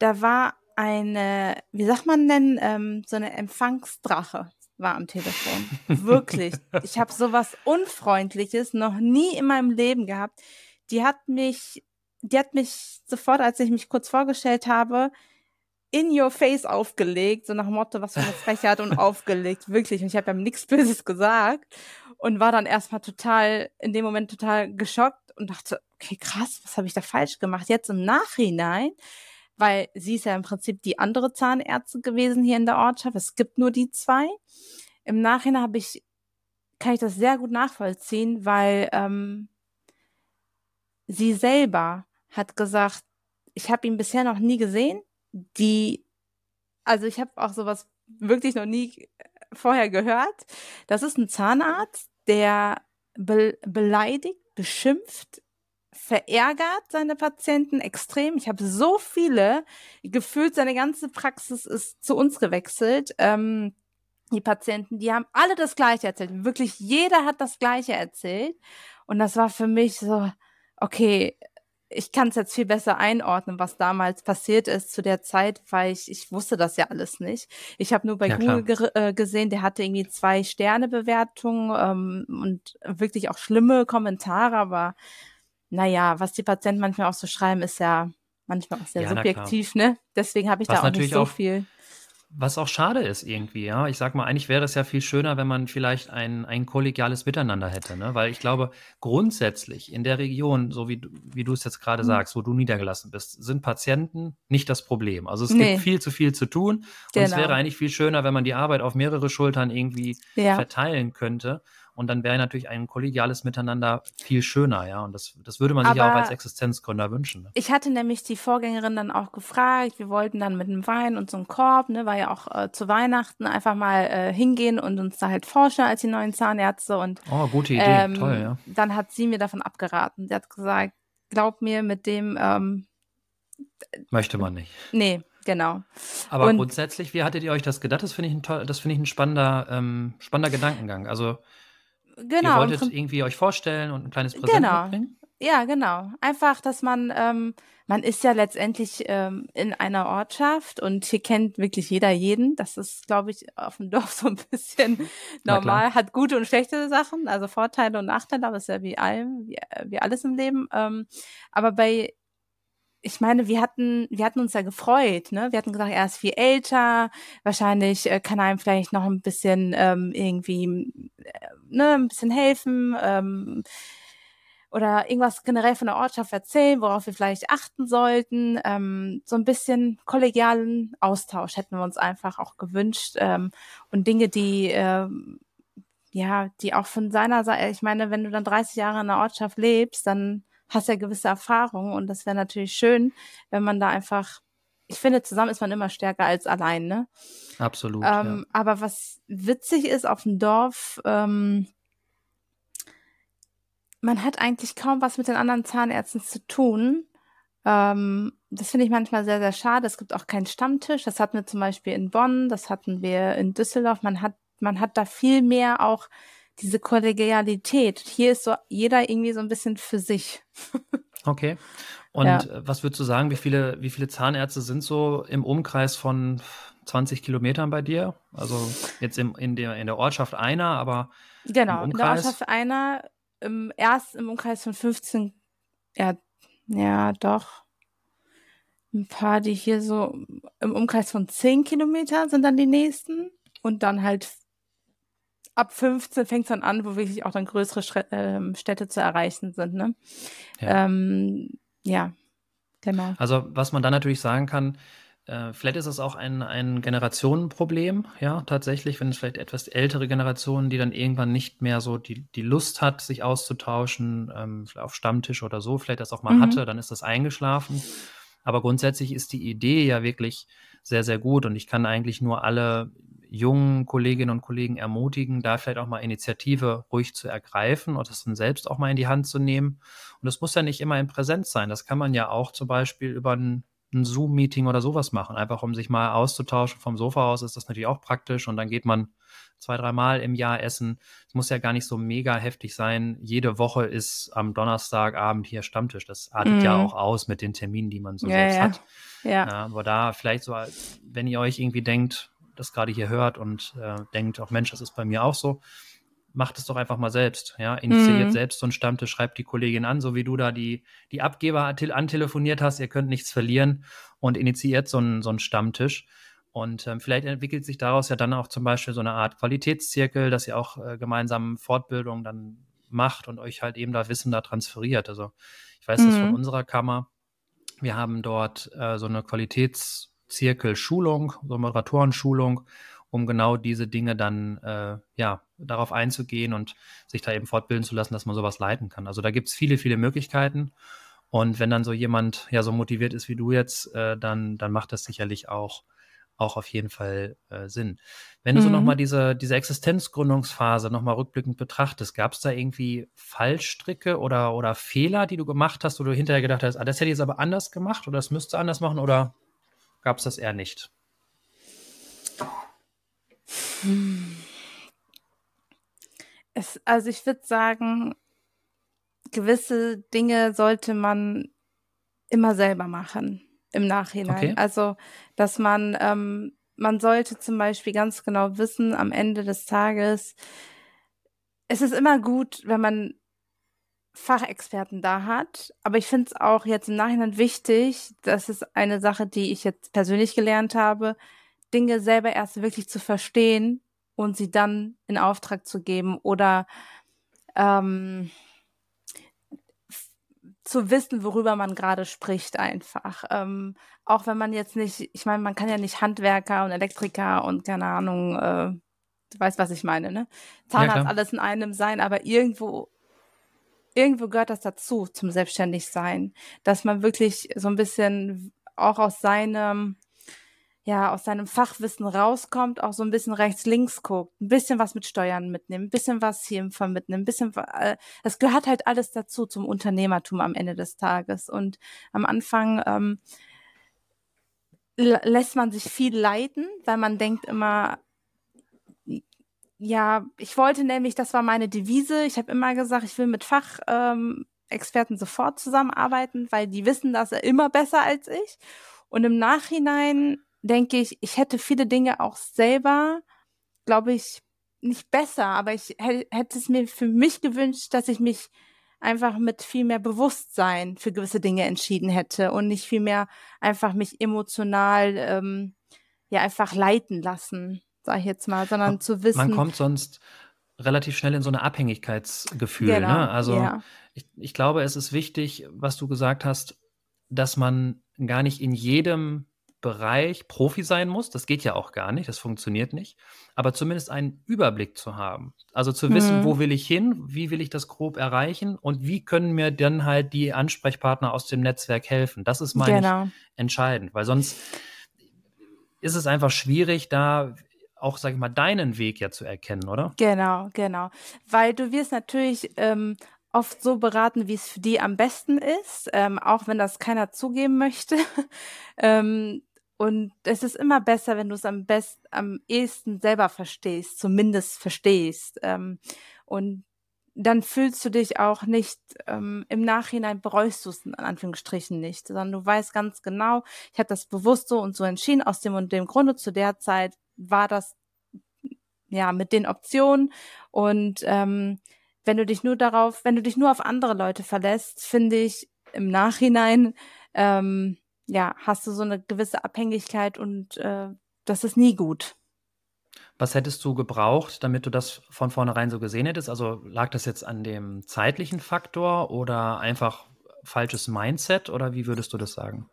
Da war eine, wie sagt man denn, ähm, so eine Empfangsdrache war am Telefon. Wirklich. Ich habe sowas Unfreundliches noch nie in meinem Leben gehabt. Die hat mich die hat mich sofort, als ich mich kurz vorgestellt habe, in your face aufgelegt, so nach dem Motto, was für eine Frechheit und aufgelegt, wirklich. Und ich habe ja nichts Böses gesagt und war dann erstmal total, in dem Moment total geschockt und dachte, okay, krass, was habe ich da falsch gemacht? Jetzt im Nachhinein weil sie ist ja im Prinzip die andere Zahnärztin gewesen hier in der Ortschaft. Es gibt nur die zwei. Im Nachhinein habe ich, kann ich das sehr gut nachvollziehen, weil ähm, sie selber hat gesagt, ich habe ihn bisher noch nie gesehen. Die, also ich habe auch sowas wirklich noch nie vorher gehört. Das ist ein Zahnarzt, der be beleidigt, beschimpft, verärgert seine Patienten extrem. Ich habe so viele, gefühlt seine ganze Praxis ist zu uns gewechselt. Ähm, die Patienten, die haben alle das Gleiche erzählt. Wirklich jeder hat das Gleiche erzählt. Und das war für mich so, okay, ich kann es jetzt viel besser einordnen, was damals passiert ist zu der Zeit, weil ich, ich wusste das ja alles nicht. Ich habe nur bei ja, Google ge äh, gesehen, der hatte irgendwie zwei Sterne Bewertungen ähm, und wirklich auch schlimme Kommentare, aber naja, was die Patienten manchmal auch so schreiben, ist ja manchmal auch sehr ja, subjektiv, ne? Deswegen habe ich was da auch nicht so auch, viel. Was auch schade ist irgendwie, ja. Ich sag mal, eigentlich wäre es ja viel schöner, wenn man vielleicht ein, ein kollegiales Miteinander hätte, ne? Weil ich glaube, grundsätzlich in der Region, so wie, wie du es jetzt gerade mhm. sagst, wo du niedergelassen bist, sind Patienten nicht das Problem. Also es nee. gibt viel zu viel zu tun. Und genau. es wäre eigentlich viel schöner, wenn man die Arbeit auf mehrere Schultern irgendwie ja. verteilen könnte. Und dann wäre natürlich ein kollegiales Miteinander viel schöner, ja. Und das, das würde man sich Aber auch als Existenzgründer wünschen. Ne? Ich hatte nämlich die Vorgängerin dann auch gefragt, wir wollten dann mit einem Wein und so einem Korb, ne, war ja auch äh, zu Weihnachten einfach mal äh, hingehen und uns da halt forschen als die neuen Zahnärzte. Und, oh, gute Idee, ähm, toll, ja. Dann hat sie mir davon abgeraten. Sie hat gesagt, glaub mir, mit dem ähm, möchte man nicht. Nee, genau. Aber und, grundsätzlich, wie hattet ihr euch das gedacht? Das finde ich ein toll, das finde ich ein spannender, ähm, spannender Gedankengang. Also Genau. Ihr wolltet irgendwie euch vorstellen und ein kleines Präsent genau. mitbringen? Ja, genau. Einfach, dass man, ähm, man ist ja letztendlich ähm, in einer Ortschaft und hier kennt wirklich jeder jeden. Das ist, glaube ich, auf dem Dorf so ein bisschen normal. Hat gute und schlechte Sachen, also Vorteile und Nachteile, aber es ist ja wie allem, wie, wie alles im Leben. Ähm, aber bei ich meine, wir hatten, wir hatten uns ja gefreut, ne? Wir hatten gesagt, er ist viel älter, wahrscheinlich äh, kann er ihm vielleicht noch ein bisschen ähm, irgendwie, äh, ne, ein bisschen helfen ähm, oder irgendwas generell von der Ortschaft erzählen, worauf wir vielleicht achten sollten. Ähm, so ein bisschen kollegialen Austausch hätten wir uns einfach auch gewünscht ähm, und Dinge, die ähm, ja, die auch von seiner Seite, ich meine, wenn du dann 30 Jahre in einer Ortschaft lebst, dann hast ja gewisse Erfahrungen und das wäre natürlich schön, wenn man da einfach, ich finde, zusammen ist man immer stärker als allein, ne? Absolut. Ähm, ja. Aber was witzig ist auf dem Dorf, ähm, man hat eigentlich kaum was mit den anderen Zahnärzten zu tun. Ähm, das finde ich manchmal sehr, sehr schade. Es gibt auch keinen Stammtisch. Das hatten wir zum Beispiel in Bonn, das hatten wir in Düsseldorf. Man hat, man hat da viel mehr auch diese Kollegialität. Hier ist so jeder irgendwie so ein bisschen für sich. okay. Und ja. Äh, was würdest du sagen, wie viele, wie viele Zahnärzte sind so im Umkreis von 20 Kilometern bei dir? Also jetzt im, in, der, in der Ortschaft einer, aber. Genau, in der Ortschaft einer, im, erst im Umkreis von 15, ja, ja, doch. Ein paar, die hier so im Umkreis von 10 Kilometern sind dann die nächsten. Und dann halt ab 15 fängt es dann an, wo wirklich auch dann größere Schre äh, Städte zu erreichen sind. Ne? Ja. Ähm, ja, genau. Also was man dann natürlich sagen kann, äh, vielleicht ist es auch ein, ein Generationenproblem, ja, tatsächlich, wenn es vielleicht etwas ältere Generationen, die dann irgendwann nicht mehr so die, die Lust hat, sich auszutauschen, ähm, auf Stammtisch oder so, vielleicht das auch mal mhm. hatte, dann ist das eingeschlafen. Aber grundsätzlich ist die Idee ja wirklich sehr, sehr gut und ich kann eigentlich nur alle jungen Kolleginnen und Kollegen ermutigen, da vielleicht auch mal Initiative ruhig zu ergreifen und das dann selbst auch mal in die Hand zu nehmen. Und das muss ja nicht immer in Präsenz sein. Das kann man ja auch zum Beispiel über ein, ein Zoom-Meeting oder sowas machen, einfach um sich mal auszutauschen. Vom Sofa aus ist das natürlich auch praktisch und dann geht man zwei, dreimal im Jahr essen. Es muss ja gar nicht so mega heftig sein. Jede Woche ist am Donnerstagabend hier Stammtisch. Das artet mm. ja mhm. auch aus mit den Terminen, die man so ja, selbst ja. hat. Ja. ja. Aber da vielleicht so, wenn ihr euch irgendwie denkt, das gerade hier hört und äh, denkt, auch Mensch, das ist bei mir auch so, macht es doch einfach mal selbst. Ja, initiiert mhm. selbst so einen Stammtisch, schreibt die Kollegin an, so wie du da die, die Abgeber antelefoniert hast, ihr könnt nichts verlieren und initiiert so einen, so einen Stammtisch. Und ähm, vielleicht entwickelt sich daraus ja dann auch zum Beispiel so eine Art Qualitätszirkel, dass ihr auch äh, gemeinsam Fortbildung dann macht und euch halt eben da Wissen da transferiert. Also ich weiß mhm. das von mhm. unserer Kammer, Wir haben dort äh, so eine Qualitätszirkel-Schulung, so Moderatorenschulung, um genau diese Dinge dann äh, ja darauf einzugehen und sich da eben fortbilden zu lassen, dass man sowas leiten kann. Also da gibt es viele, viele Möglichkeiten. Und wenn dann so jemand ja so motiviert ist wie du jetzt, äh, dann, dann macht das sicherlich auch, auch auf jeden Fall äh, Sinn. Wenn du mhm. so nochmal diese, diese Existenzgründungsphase nochmal rückblickend betrachtest, gab es da irgendwie Fallstricke oder, oder Fehler, die du gemacht hast, wo du hinterher gedacht hast, ah, das hätte ich jetzt aber anders gemacht oder das müsste anders machen oder gab es das eher nicht? Hm. Es, also ich würde sagen, gewisse Dinge sollte man immer selber machen im Nachhinein. Okay. Also, dass man, ähm, man sollte zum Beispiel ganz genau wissen, am Ende des Tages, es ist immer gut, wenn man Fachexperten da hat. Aber ich finde es auch jetzt im Nachhinein wichtig, das ist eine Sache, die ich jetzt persönlich gelernt habe, Dinge selber erst wirklich zu verstehen und sie dann in Auftrag zu geben oder ähm, zu wissen, worüber man gerade spricht, einfach. Ähm, auch wenn man jetzt nicht, ich meine, man kann ja nicht Handwerker und Elektriker und keine Ahnung, äh, du weißt, was ich meine, ne? Zahnarzt ja, alles in einem sein, aber irgendwo, irgendwo gehört das dazu, zum Selbstständigsein, dass man wirklich so ein bisschen auch aus seinem, ja, aus seinem Fachwissen rauskommt, auch so ein bisschen rechts, links guckt, ein bisschen was mit Steuern mitnehmen, ein bisschen was hier mitnehmen, ein bisschen, äh, das gehört halt alles dazu zum Unternehmertum am Ende des Tages. Und am Anfang ähm, lässt man sich viel leiten, weil man denkt immer, ja, ich wollte nämlich, das war meine Devise, ich habe immer gesagt, ich will mit Fachexperten ähm, sofort zusammenarbeiten, weil die wissen das immer besser als ich. Und im Nachhinein denke ich, ich hätte viele Dinge auch selber, glaube ich, nicht besser, aber ich hätte es mir für mich gewünscht, dass ich mich einfach mit viel mehr Bewusstsein für gewisse Dinge entschieden hätte und nicht viel mehr einfach mich emotional ähm, ja einfach leiten lassen, sage ich jetzt mal, sondern man, zu wissen. Man kommt sonst relativ schnell in so eine Abhängigkeitsgefühl. Ne? Genau, ne? Also ja. ich, ich glaube, es ist wichtig, was du gesagt hast, dass man gar nicht in jedem Bereich Profi sein muss. Das geht ja auch gar nicht, das funktioniert nicht. Aber zumindest einen Überblick zu haben. Also zu wissen, mhm. wo will ich hin, wie will ich das grob erreichen und wie können mir dann halt die Ansprechpartner aus dem Netzwerk helfen. Das ist, meine genau. ich, entscheidend, weil sonst ist es einfach schwierig, da auch, sag ich mal, deinen Weg ja zu erkennen, oder? Genau, genau. Weil du wirst natürlich ähm, oft so beraten, wie es für die am besten ist, ähm, auch wenn das keiner zugeben möchte. ähm, und es ist immer besser, wenn du es am besten, am ehesten selber verstehst, zumindest verstehst. Ähm, und dann fühlst du dich auch nicht, ähm, im Nachhinein bereust du es in Anführungsstrichen nicht, sondern du weißt ganz genau, ich habe das bewusst so und so entschieden, aus dem und dem Grunde zu der Zeit war das ja mit den Optionen. Und ähm, wenn du dich nur darauf, wenn du dich nur auf andere Leute verlässt, finde ich im Nachhinein, ähm, ja, hast du so eine gewisse Abhängigkeit und äh, das ist nie gut. Was hättest du gebraucht, damit du das von vornherein so gesehen hättest? Also lag das jetzt an dem zeitlichen Faktor oder einfach falsches Mindset oder wie würdest du das sagen?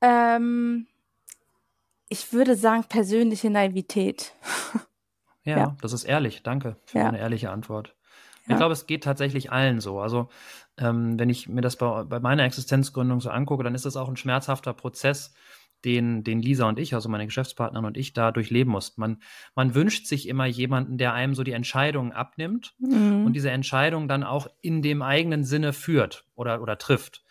Ähm, ich würde sagen persönliche Naivität. ja, ja, das ist ehrlich. Danke für ja. eine ehrliche Antwort. Ja. Ich glaube, es geht tatsächlich allen so. Also ähm, wenn ich mir das bei, bei meiner Existenzgründung so angucke, dann ist das auch ein schmerzhafter Prozess, den, den Lisa und ich, also meine Geschäftspartnerin und ich, da durchleben mussten. Man, man wünscht sich immer jemanden, der einem so die Entscheidungen abnimmt mhm. und diese Entscheidung dann auch in dem eigenen Sinne führt oder, oder trifft.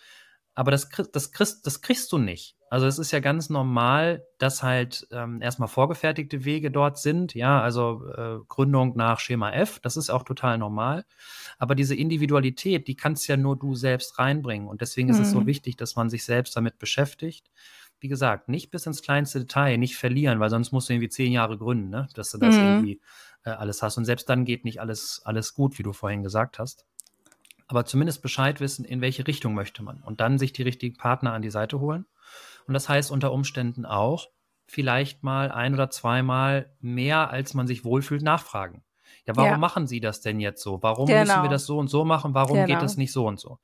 Aber das, das, kriegst, das kriegst du nicht. Also es ist ja ganz normal, dass halt ähm, erstmal vorgefertigte Wege dort sind. Ja, also äh, Gründung nach Schema F, das ist auch total normal. Aber diese Individualität, die kannst ja nur du selbst reinbringen. Und deswegen ist es so mhm. wichtig, dass man sich selbst damit beschäftigt. Wie gesagt, nicht bis ins kleinste Detail, nicht verlieren, weil sonst musst du irgendwie zehn Jahre gründen, ne? dass du das mhm. irgendwie äh, alles hast. Und selbst dann geht nicht alles, alles gut, wie du vorhin gesagt hast aber zumindest Bescheid wissen, in welche Richtung möchte man und dann sich die richtigen Partner an die Seite holen. Und das heißt unter Umständen auch, vielleicht mal ein oder zweimal mehr, als man sich wohlfühlt, nachfragen. Ja, warum Ja. machen Sie das denn jetzt so? Warum müssen wir Genau. das so und so machen? Warum geht Genau. das nicht so und so?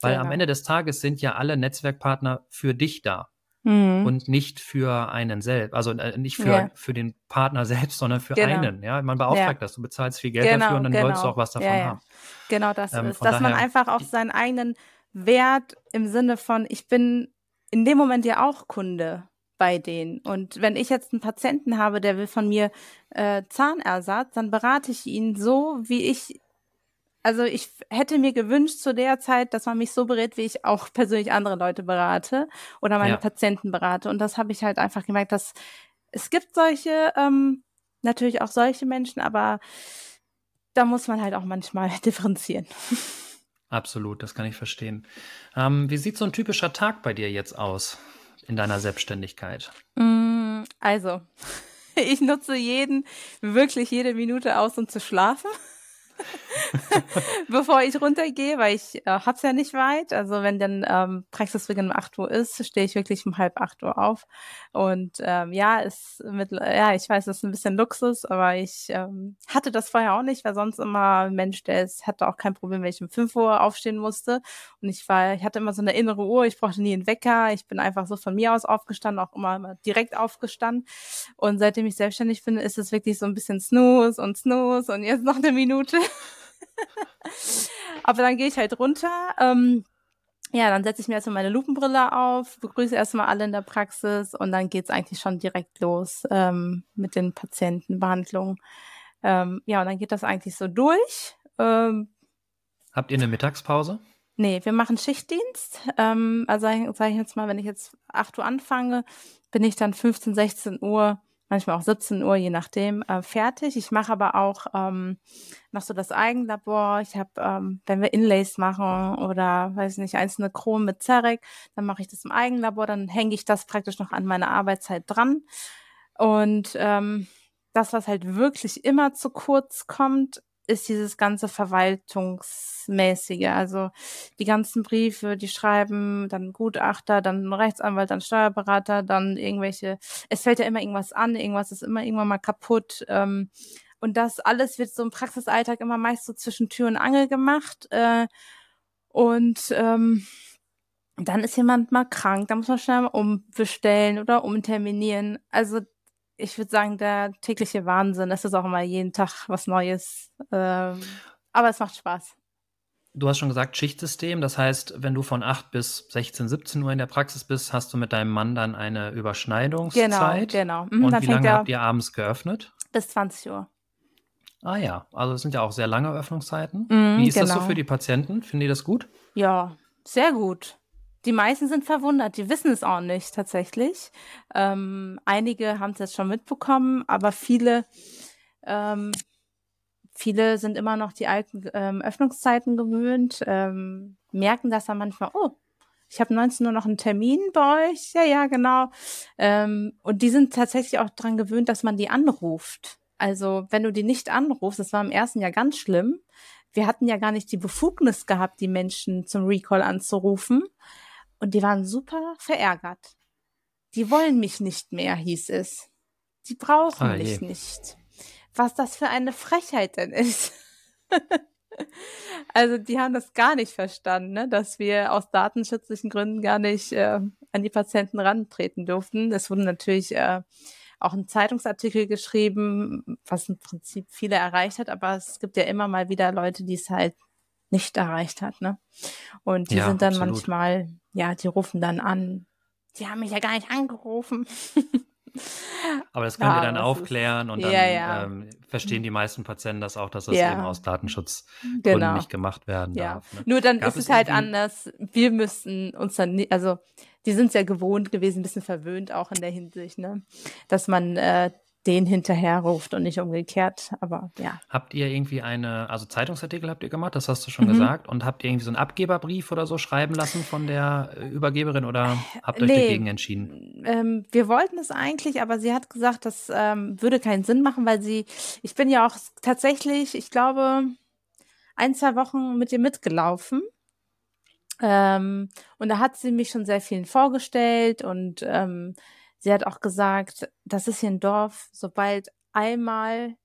Weil am Genau. Ende des Tages sind ja alle Netzwerkpartner für dich da Mhm. und nicht für einen selbst. Also äh, nicht für, Ja. für den Partner selbst, sondern für Genau. einen. Ja, man beauftragt Ja. das. Du bezahlst viel Geld Genau, dafür und dann sollst du genau. auch was davon haben. Genau das Ähm, ist, dass man daher- einfach auf seinen eigenen Wert im Sinne von, ich bin in dem Moment ja auch Kunde bei denen. Und wenn ich jetzt einen Patienten habe, der will von mir äh, Zahnersatz, dann berate ich ihn so, wie ich, also ich hätte mir gewünscht zu der Zeit, dass man mich so berät, wie ich auch persönlich andere Leute berate oder meine Ja. Patienten berate. Und das habe ich halt einfach gemerkt, dass es gibt solche, ähm, natürlich auch solche Menschen, aber da muss man halt auch manchmal differenzieren. Absolut, das kann ich verstehen. Ähm, wie sieht so ein typischer Tag bei dir jetzt aus in deiner Selbstständigkeit? Mm, Also, ich nutze jeden, wirklich jede Minute aus, um zu schlafen. Bevor ich runtergehe, weil ich äh, hab's ja nicht weit. Also wenn dann ähm, Praxisbeginn um 8 Uhr ist, stehe ich wirklich um halb 8 Uhr auf. Und ähm, ja, ist mit, ja, ich weiß, das ist ein bisschen Luxus, aber ich ähm, hatte das vorher auch nicht, weil sonst immer ein Mensch, der ist, hatte auch kein Problem, wenn ich um 5 Uhr aufstehen musste. Und ich war, ich hatte immer so eine innere Uhr, ich brauchte nie einen Wecker. Ich bin einfach so von mir aus aufgestanden, auch immer, immer direkt aufgestanden. Und seitdem ich selbstständig bin, ist es wirklich so ein bisschen Snooze und Snooze und jetzt noch eine Minute. Aber dann gehe ich halt runter. Ähm, ja, dann setze ich mir erstmal meine Lupenbrille auf, begrüße erstmal alle in der Praxis und dann geht's eigentlich schon direkt los ähm, mit den Patientenbehandlungen. Ähm, ja, und dann geht das eigentlich so durch. Ähm, Habt ihr eine Mittagspause? Nee, wir machen Schichtdienst. Ähm, also sage ich jetzt mal, wenn ich jetzt 8 Uhr anfange, bin ich dann 15, 16 Uhr, manchmal auch 17 Uhr, je nachdem, äh, fertig. Ich mache aber auch ähm, noch so das Eigenlabor. Ich habe, ähm, wenn wir Inlays machen oder, weiß nicht, einzelne Kronen mit Zerek, dann mache ich das im Eigenlabor, dann hänge ich das praktisch noch an meine Arbeitszeit dran. Und ähm, das, was halt wirklich immer zu kurz kommt, ist dieses ganze Verwaltungsmäßige. Also die ganzen Briefe, die schreiben, dann Gutachter, dann Rechtsanwalt, dann Steuerberater, dann irgendwelche, es fällt ja immer irgendwas an, irgendwas ist immer irgendwann mal kaputt. Ähm, und das alles wird so im Praxisalltag immer meist so zwischen Tür und Angel gemacht. Äh, und ähm, dann ist jemand mal krank, da muss man schnell mal umbestellen oder umterminieren. Also ich würde sagen, der tägliche Wahnsinn. Es ist auch immer jeden Tag was Neues. Ähm, aber es macht Spaß. Du hast schon gesagt, Schichtsystem. Das heißt, wenn du von 8 bis 16, 17 Uhr in der Praxis bist, hast du mit deinem Mann dann eine Genau, Überschneidungszeit. genau. Mhm, Und wie lange habt ihr abends geöffnet? bis 20 Uhr. Ah ja, also es sind ja auch sehr lange Öffnungszeiten. Mhm, Wie ist das so genau. für die Patienten? Finden die das gut? Ja, sehr gut. Die meisten sind verwundert, die wissen es auch nicht tatsächlich. Ähm, einige haben es jetzt schon mitbekommen, aber viele, ähm, viele sind immer noch die alten ähm, Öffnungszeiten gewöhnt, ähm, merken das dann manchmal, oh, ich habe 19 Uhr noch einen Termin bei euch. Ja, ja, genau. Ähm, und die sind tatsächlich auch dran gewöhnt, dass man die anruft. Also, wenn du die nicht anrufst, das war im ersten Jahr ganz schlimm. Wir hatten ja gar nicht die Befugnis gehabt, die Menschen zum Recall anzurufen. Und die waren super verärgert. Die wollen mich nicht mehr, hieß es. Die brauchen Ah, je. mich nicht. Was das für eine Frechheit denn ist. also die haben das gar nicht verstanden, ne? dass wir aus datenschutzlichen Gründen gar nicht äh, an die Patienten rantreten durften. Es wurde natürlich äh, auch ein Zeitungsartikel geschrieben, was im Prinzip viele erreicht hat, aber es gibt ja immer mal wieder Leute, die es halt nicht erreicht hat, ne? Und die Ja, sind dann absolut. manchmal, ja, die rufen dann an. Die haben mich ja gar nicht angerufen. Aber das könnt Ja, ihr dann es aufklären und dann Ja, ja. Ähm, verstehen die meisten Patienten das auch, dass das Ja. eben aus Datenschutzgründen Genau. nicht gemacht werden Ja. darf. Ne? Nur dann Gab ist es es halt anders. Wir müssten uns dann, nie- also die sind sehr gewohnt gewesen, ein bisschen verwöhnt auch in der Hinsicht, ne? Dass man äh, den hinterher ruft und nicht umgekehrt. Aber ja. Habt ihr irgendwie eine, also Zeitungsartikel habt ihr gemacht, das hast du schon Mhm. gesagt, und habt ihr irgendwie so einen Abgeberbrief oder so schreiben lassen von der äh, Übergeberin oder habt ihr euch Nee. dagegen entschieden? Ähm, wir wollten es eigentlich, aber sie hat gesagt, das ähm, würde keinen Sinn machen, weil sie, ich bin ja auch tatsächlich, ich glaube, ein, zwei Wochen mit ihr mitgelaufen. Ähm, und da hat sie mich schon sehr vielen vorgestellt und ähm, sie hat auch gesagt, das ist hier ein Dorf, sobald einmal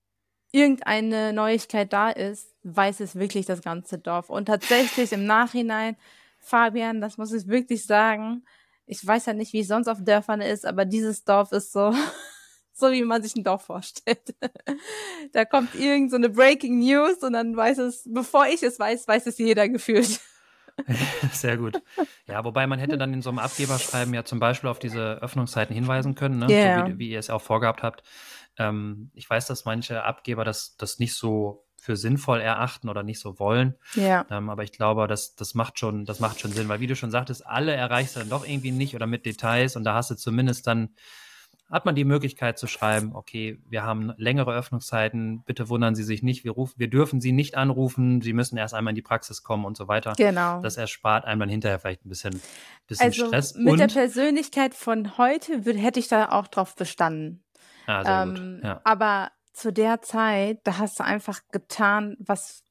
irgendeine Neuigkeit da ist, weiß es wirklich das ganze Dorf. Und tatsächlich im Nachhinein, Fabian, das muss ich wirklich sagen, ich weiß ja nicht, wie es sonst auf Dörfern ist, aber dieses Dorf ist so, so wie man sich ein Dorf vorstellt. da kommt irgend so eine Breaking News und dann weiß es, bevor ich es weiß, weiß es jeder gefühlt. Sehr gut. Ja, wobei man hätte dann in so einem Abgeberschreiben ja zum Beispiel auf diese Öffnungszeiten hinweisen können, ne? Yeah. so wie, wie, ihr es auch vorgehabt habt. Ähm, ich weiß, dass manche Abgeber das, das nicht so für sinnvoll erachten oder nicht so wollen. Ja. Ähm, aber ich glaube, das, das, macht schon, das macht schon Sinn, weil wie du schon sagtest, alle erreichst du dann doch irgendwie nicht oder mit Details und da hast du zumindest dann hat man die Möglichkeit zu schreiben, okay, wir haben längere Öffnungszeiten, bitte wundern Sie sich nicht, wir, rufen, wir dürfen Sie nicht anrufen, Sie müssen erst einmal in die Praxis kommen und so weiter. Genau. Das erspart einem dann hinterher vielleicht ein bisschen, bisschen also Stress. Mit und, der Persönlichkeit von heute würd, hätte ich da auch drauf bestanden. ah, sehr Ähm, gut. Ja. Aber zu der Zeit, da hast du einfach getan, was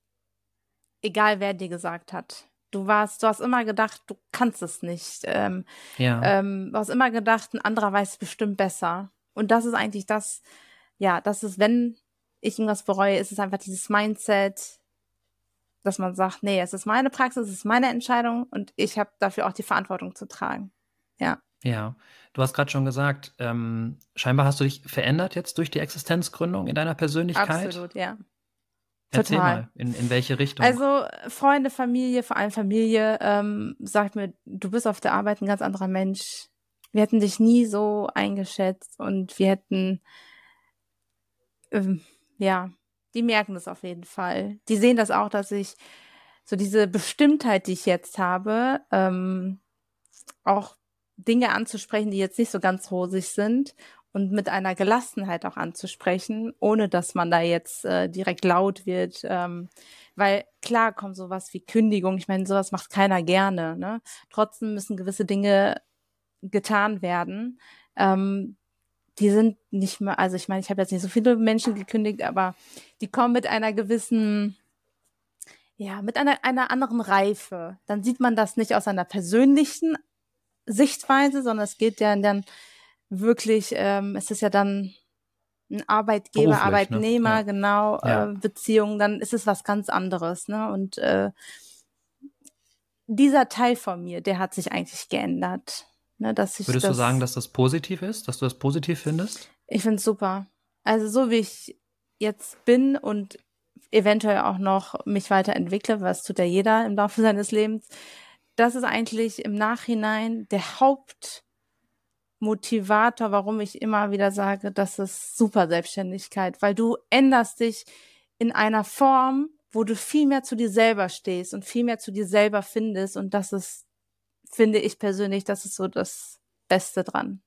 egal wer dir gesagt hat. Du warst, du hast immer gedacht, du kannst es nicht. Ähm, ja. ähm, du hast immer gedacht, ein anderer weiß es bestimmt besser. Und das ist eigentlich das, ja, das ist, wenn ich irgendwas bereue, ist es einfach dieses Mindset, dass man sagt, nee, es ist meine Praxis, es ist meine Entscheidung und ich habe dafür auch die Verantwortung zu tragen. Ja. Ja, du hast gerade schon gesagt, ähm, scheinbar hast du dich verändert jetzt durch die Existenzgründung in deiner Persönlichkeit. Absolut, ja. Erzähl Total. mal, in, in welche Richtung? Also Freunde, Familie, vor allem Familie, ähm, sagt mir, du bist auf der Arbeit ein ganz anderer Mensch. Wir hätten dich nie so eingeschätzt und wir hätten, ähm, ja, die merken das auf jeden Fall. Die sehen das auch, dass ich so diese Bestimmtheit, die ich jetzt habe, ähm, auch Dinge anzusprechen, die jetzt nicht so ganz rosig sind und mit einer Gelassenheit auch anzusprechen, ohne dass man da jetzt äh, direkt laut wird. Ähm, weil klar kommt sowas wie Kündigung, ich meine, sowas macht keiner gerne. Ne? Trotzdem müssen gewisse Dinge getan werden. Ähm, die sind nicht mehr, also ich meine, ich habe jetzt nicht so viele Menschen gekündigt, aber die kommen mit einer gewissen, ja, mit einer, einer anderen Reife. Dann sieht man das nicht aus einer persönlichen Sichtweise, sondern es geht ja dann wirklich, ähm, es ist ja dann ein Arbeitgeber, ne? Arbeitnehmer, Ja. genau, Ja. äh, Beziehung, dann ist es was ganz anderes, ne? Und äh, dieser Teil von mir, der hat sich eigentlich geändert. Ne, dass ich Würdest das, du sagen, dass das positiv ist, dass du das positiv findest? Ich finde es super. Also so wie ich jetzt bin und eventuell auch noch mich weiterentwickle, was tut ja jeder im Laufe seines Lebens, das ist eigentlich im Nachhinein der Hauptmotivator, warum ich immer wieder sage, das ist super Selbstständigkeit, weil du änderst dich in einer Form, wo du viel mehr zu dir selber stehst und viel mehr zu dir selber findest und das ist, finde ich persönlich, das ist so das Beste dran.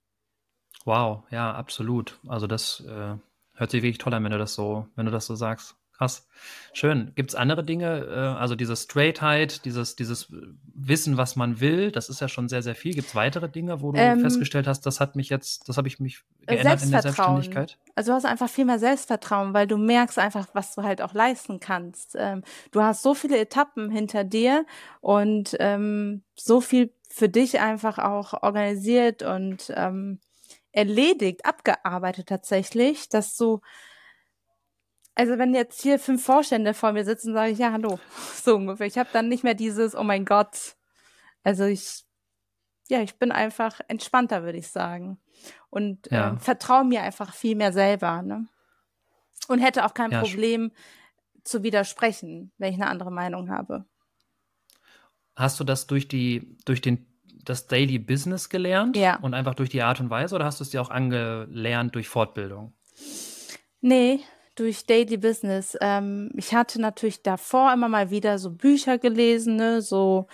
Wow, ja, absolut. Also das äh, hört sich wirklich toll an, wenn du das so, wenn du das so sagst. Krass. Schön. Gibt es andere Dinge, äh, also diese Straightheit, dieses, dieses Wissen, was man will, das ist ja schon sehr, sehr viel. Gibt es weitere Dinge, wo du Ähm, festgestellt hast, das hat mich jetzt, das habe ich mich Äh, geändert in der. Selbstständigkeit? Also du hast einfach viel mehr Selbstvertrauen, weil du merkst einfach, was du halt auch leisten kannst. Ähm, du hast so viele Etappen hinter dir und ähm, so viel für dich einfach auch organisiert und ähm, erledigt, abgearbeitet tatsächlich, dass du, also wenn jetzt hier fünf Vorstände vor mir sitzen, sage ich, ja, hallo, so ungefähr. Ich habe dann nicht mehr dieses, oh mein Gott. Also ich, ja, ich bin einfach entspannter, würde ich sagen. Und Ja. ähm, vertraue mir einfach viel mehr selber. Ne? Und hätte auch kein Ja, Problem zu widersprechen, wenn ich eine andere Meinung habe. Hast du das durch die, durch den, das Daily Business gelernt Ja. und einfach durch die Art und Weise oder hast du es dir auch angelernt durch Fortbildung? Nee, durch Daily Business. Ähm, ich hatte natürlich davor immer mal wieder so Bücher gelesen, ne? so,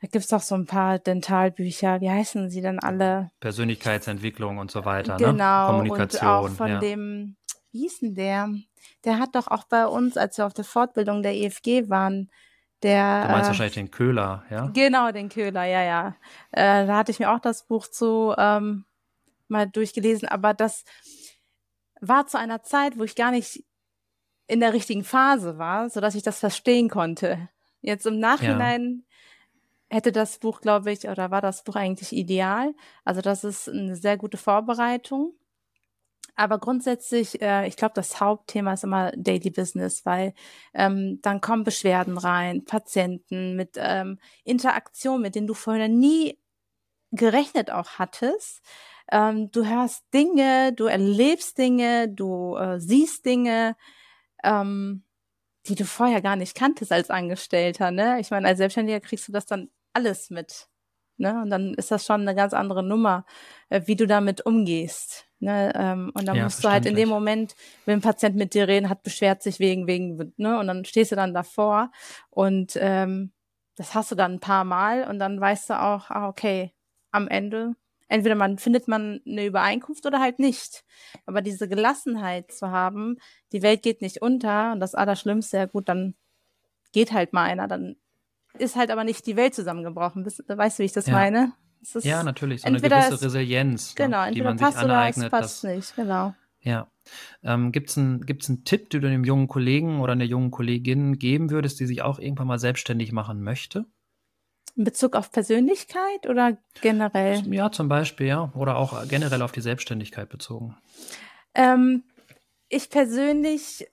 da gibt's doch so ein paar Dentalbücher, wie heißen sie denn alle? Persönlichkeitsentwicklung und so weiter, ne? Genau, Kommunikation. und auch von ja. dem, wie hieß denn der? Der hat doch auch bei uns, als wir auf der Fortbildung der EFG waren, der. Du meinst äh, wahrscheinlich den Köhler, ja? Genau, den Köhler, ja, ja. Äh, da hatte ich mir auch das Buch zu ähm, mal durchgelesen, aber das war zu einer Zeit, wo ich gar nicht in der richtigen Phase war, sodass ich das verstehen konnte. Jetzt im Nachhinein hätte das Buch, glaube ich, oder war das Buch eigentlich ideal. Also das ist eine sehr gute Vorbereitung. Aber grundsätzlich, äh, ich glaube, das Hauptthema ist immer Daily Business, weil ähm, dann kommen Beschwerden rein, Patienten mit ähm, Interaktion, mit denen du vorher nie gerechnet auch hattest. Ähm, du hörst Dinge, du erlebst Dinge, du äh, siehst Dinge, ähm, die du vorher gar nicht kanntest als Angestellter. Ne? Ich meine, als Selbstständiger kriegst du das dann alles mit. Ne? Und dann ist das schon eine ganz andere Nummer, äh, wie du damit umgehst. Ne? Ähm, und dann ja, musst du halt in dem Moment, wenn ein Patient mit dir reden, hat beschwert sich wegen, wegen, ne? Und dann stehst du dann davor und ähm, das hast du dann ein paar Mal und dann weißt du auch, ah, okay, am Ende, entweder man findet man eine Übereinkunft oder halt nicht. Aber diese Gelassenheit zu haben, die Welt geht nicht unter und das Allerschlimmste, ja gut, dann geht halt mal einer, dann ist halt aber nicht die Welt zusammengebrochen. Weißt du, wie ich das ja. meine? ja, natürlich, so eine gewisse es, Resilienz, ne, genau, ne, die man sich aneignet. Oder es passt nicht, genau. Ja. Ähm, Gibt es einen, gibt's einen Tipp, den du einem jungen Kollegen oder einer jungen Kollegin geben würdest, die sich auch irgendwann mal selbstständig machen möchte? In Bezug auf Persönlichkeit oder generell? Ja, zum Beispiel, ja. Oder auch generell auf die Selbstständigkeit bezogen. Ähm, ich persönlich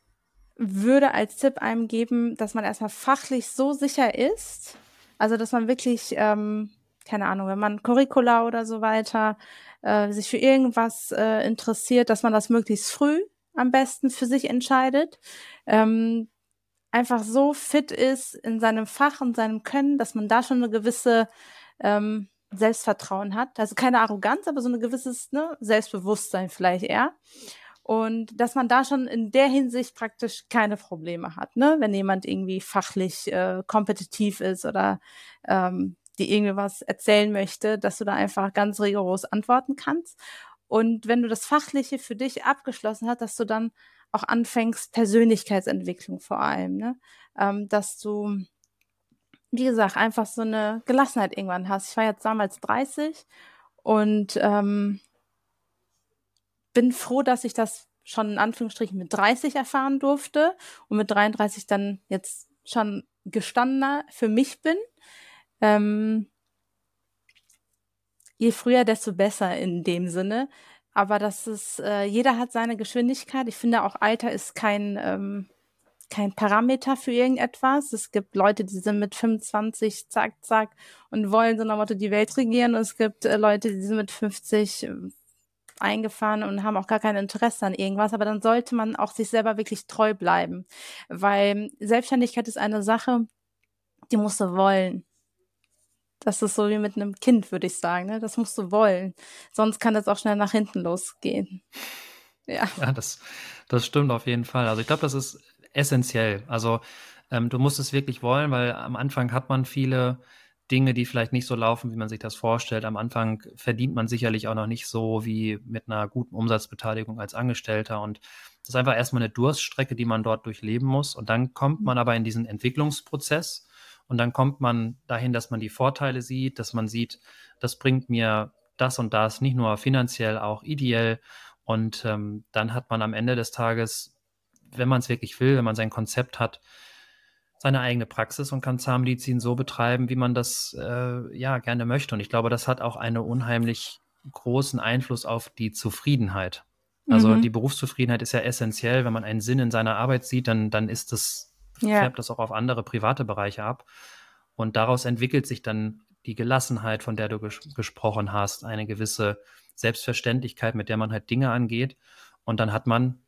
würde als Tipp einem geben, dass man erstmal fachlich so sicher ist, also dass man wirklich, ähm, keine Ahnung, wenn man Curricula oder so weiter äh, sich für irgendwas äh, interessiert, dass man das möglichst früh am besten für sich entscheidet. Ähm, einfach so fit ist in seinem Fach und seinem Können, dass man da schon eine gewisse ähm, Selbstvertrauen hat. Also keine Arroganz, aber so ein gewisses ne, Selbstbewusstsein vielleicht eher. Und dass man da schon in der Hinsicht praktisch keine Probleme hat, ne? Wenn jemand irgendwie fachlich äh, kompetitiv ist oder ähm, die irgendwie was erzählen möchte, dass du da einfach ganz rigoros antworten kannst. Und wenn du das Fachliche für dich abgeschlossen hast, dass du dann auch anfängst, Persönlichkeitsentwicklung vor allem, ne? Ähm, dass du, wie gesagt, einfach so eine Gelassenheit irgendwann hast. Ich war jetzt damals 30 und ähm, bin froh, dass ich das schon in Anführungsstrichen mit 30 erfahren durfte und mit 33 dann jetzt schon gestandener für mich bin. Ähm, je früher, desto besser in dem Sinne. Aber das ist, äh, jeder hat seine Geschwindigkeit. Ich finde auch Alter ist kein, ähm, kein Parameter für irgendetwas. Es gibt Leute, die sind mit 25, zack, zack, und wollen so nach Motto die Welt regieren. Und es gibt äh, Leute, die sind mit 50, eingefahren und haben auch gar kein Interesse an irgendwas, aber dann sollte man auch sich selber wirklich treu bleiben, weil Selbstständigkeit ist eine Sache, die musst du wollen. Das ist so wie mit einem Kind, würde ich sagen. Ne? Das musst du wollen. Sonst kann das auch schnell nach hinten losgehen. Ja, ja das, das stimmt auf jeden Fall. Also ich glaube, das ist essentiell. Also ähm, du musst es wirklich wollen, weil am Anfang hat man viele Dinge, die vielleicht nicht so laufen, wie man sich das vorstellt. Am Anfang verdient man sicherlich auch noch nicht so wie mit einer guten Umsatzbeteiligung als Angestellter. Und das ist einfach erstmal eine Durststrecke, die man dort durchleben muss. Und dann kommt man aber in diesen Entwicklungsprozess und dann kommt man dahin, dass man die Vorteile sieht, dass man sieht, das bringt mir das und das, nicht nur finanziell, auch ideell. Und ähm, dann hat man am Ende des Tages, wenn man es wirklich will, wenn man sein Konzept hat, seine eigene Praxis und kann Zahnmedizin so betreiben, wie man das äh, ja gerne möchte. Und ich glaube, das hat auch einen unheimlich großen Einfluss auf die Zufriedenheit. Also mhm. die Berufszufriedenheit ist ja essentiell. Wenn man einen Sinn in seiner Arbeit sieht, dann, dann ist das, ja. färbt das auch auf andere private Bereiche ab. Und daraus entwickelt sich dann die Gelassenheit, von der du ges gesprochen hast, eine gewisse Selbstverständlichkeit, mit der man halt Dinge angeht. Und dann hat man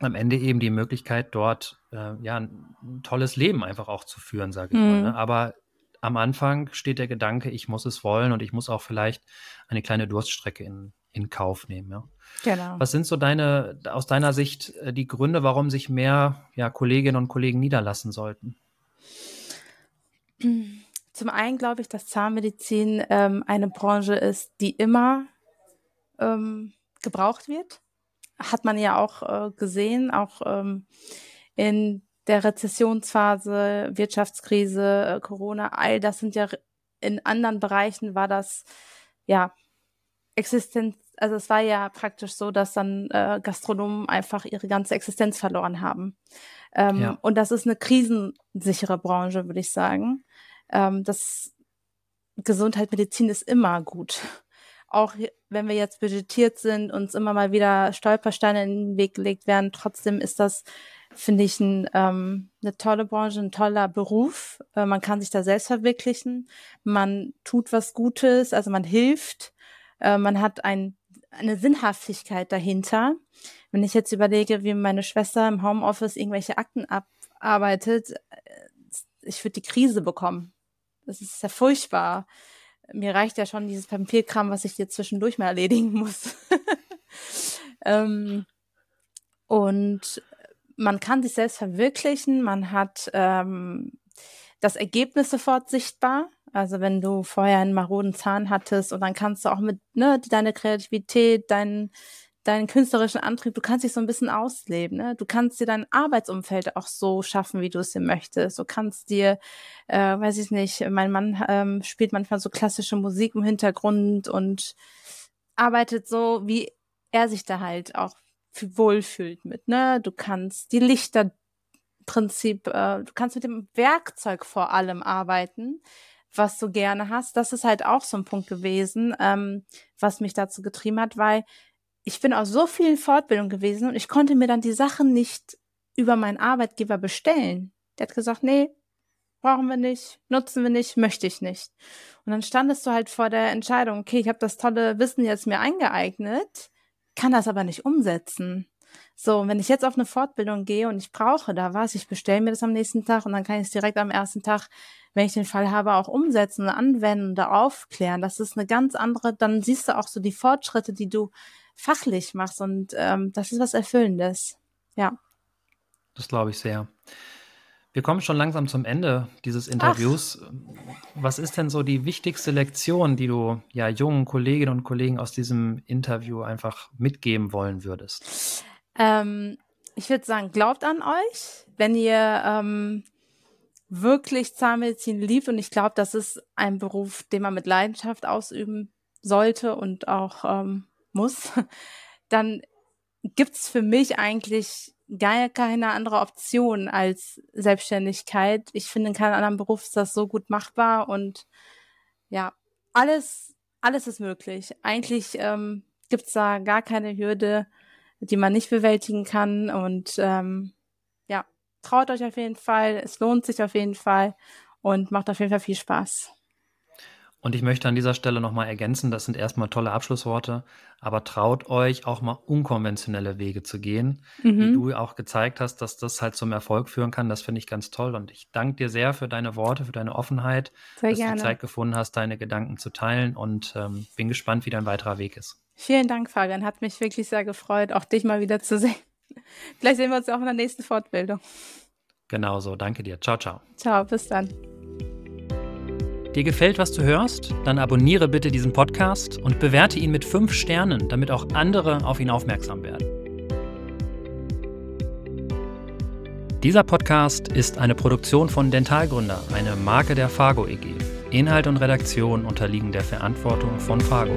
am Ende eben die Möglichkeit, dort äh, ja ein tolles Leben einfach auch zu führen, sage ich mhm. mal. Ne? Aber am Anfang steht der Gedanke, ich muss es wollen und ich muss auch vielleicht eine kleine Durststrecke in, in Kauf nehmen. Ja? Genau. Was sind so deine, aus deiner Sicht, äh, die Gründe, warum sich mehr ja, Kolleginnen und Kollegen niederlassen sollten? Zum einen glaube ich, dass Zahnmedizin ähm, eine Branche ist, die immer ähm, gebraucht wird hat man ja auch äh, gesehen, auch ähm, in der Rezessionsphase, Wirtschaftskrise, äh, Corona, all das sind ja in anderen Bereichen war das ja Existenz, also es war ja praktisch so, dass dann äh, Gastronomen einfach ihre ganze Existenz verloren haben. Ähm, ja. Und das ist eine krisensichere Branche, würde ich sagen. Ähm, das Gesundheit, Medizin ist immer gut. auch wenn wir jetzt budgetiert sind, uns immer mal wieder Stolpersteine in den Weg gelegt werden, trotzdem ist das, finde ich, ein, ähm, eine tolle Branche, ein toller Beruf. Äh, man kann sich da selbst verwirklichen. Man tut was Gutes, also man hilft. Äh, man hat ein, eine Sinnhaftigkeit dahinter. Wenn ich jetzt überlege, wie meine Schwester im Homeoffice irgendwelche Akten abarbeitet, äh, ich würde die Krise bekommen. Das ist ja furchtbar mir reicht ja schon dieses Papierkram, was ich hier zwischendurch mal erledigen muss. ähm, und man kann sich selbst verwirklichen, man hat ähm, das Ergebnis sofort sichtbar. Also wenn du vorher einen maroden Zahn hattest und dann kannst du auch mit ne, deine Kreativität, dein, deinen künstlerischen Antrieb, du kannst dich so ein bisschen ausleben. Ne? Du kannst dir dein Arbeitsumfeld auch so schaffen, wie du es dir möchtest. Du kannst dir, äh, weiß ich nicht, mein Mann ähm, spielt manchmal so klassische Musik im Hintergrund und arbeitet so, wie er sich da halt auch wohlfühlt mit. Ne? Du kannst die Lichter Prinzip, äh, du kannst mit dem Werkzeug vor allem arbeiten, was du gerne hast. Das ist halt auch so ein Punkt gewesen, ähm, was mich dazu getrieben hat, weil ich bin aus so vielen Fortbildungen gewesen und ich konnte mir dann die Sachen nicht über meinen Arbeitgeber bestellen. Der hat gesagt, nee, brauchen wir nicht, nutzen wir nicht, möchte ich nicht. Und dann standest du halt vor der Entscheidung, okay, ich habe das tolle Wissen jetzt mir eingeeignet, kann das aber nicht umsetzen. So, und wenn ich jetzt auf eine Fortbildung gehe und ich brauche da was, ich bestelle mir das am nächsten Tag und dann kann ich es direkt am ersten Tag, wenn ich den Fall habe, auch umsetzen, anwenden, da aufklären. Das ist eine ganz andere, dann siehst du auch so die Fortschritte, die du fachlich machst und ähm, das ist was Erfüllendes. Ja. Das glaube ich sehr. Wir kommen schon langsam zum Ende dieses Interviews. Ach. Was ist denn so die wichtigste Lektion, die du ja jungen Kolleginnen und Kollegen aus diesem Interview einfach mitgeben wollen würdest? Ähm, ich würde sagen, glaubt an euch, wenn ihr ähm, wirklich Zahnmedizin liebt und ich glaube, das ist ein Beruf, den man mit Leidenschaft ausüben sollte und auch ähm, muss, dann gibt's für mich eigentlich gar keine andere Option als Selbstständigkeit. Ich finde, in keinem anderen Beruf ist das so gut machbar und ja, alles, alles ist möglich. Eigentlich ähm, gibt's da gar keine Hürde, die man nicht bewältigen kann und ähm, ja, traut euch auf jeden Fall, es lohnt sich auf jeden Fall und macht auf jeden Fall viel Spaß. Und ich möchte an dieser Stelle nochmal ergänzen, das sind erstmal tolle Abschlussworte, aber traut euch auch mal unkonventionelle Wege zu gehen, mhm. wie du auch gezeigt hast, dass das halt zum Erfolg führen kann. Das finde ich ganz toll und ich danke dir sehr für deine Worte, für deine Offenheit, sehr dass gerne. du Zeit gefunden hast, deine Gedanken zu teilen und ähm, bin gespannt, wie dein weiterer Weg ist. Vielen Dank, Fabian. Hat mich wirklich sehr gefreut, auch dich mal wieder zu sehen. Vielleicht sehen wir uns auch in der nächsten Fortbildung. Genauso. Danke dir. Ciao, ciao. Ciao, bis dann. Dir gefällt, was du hörst? Dann abonniere bitte diesen Podcast und bewerte ihn mit 5 Sternen, damit auch andere auf ihn aufmerksam werden. Dieser Podcast ist eine Produktion von Dentalgründer, eine Marke der Fargo EG. Inhalt und Redaktion unterliegen der Verantwortung von Fargo.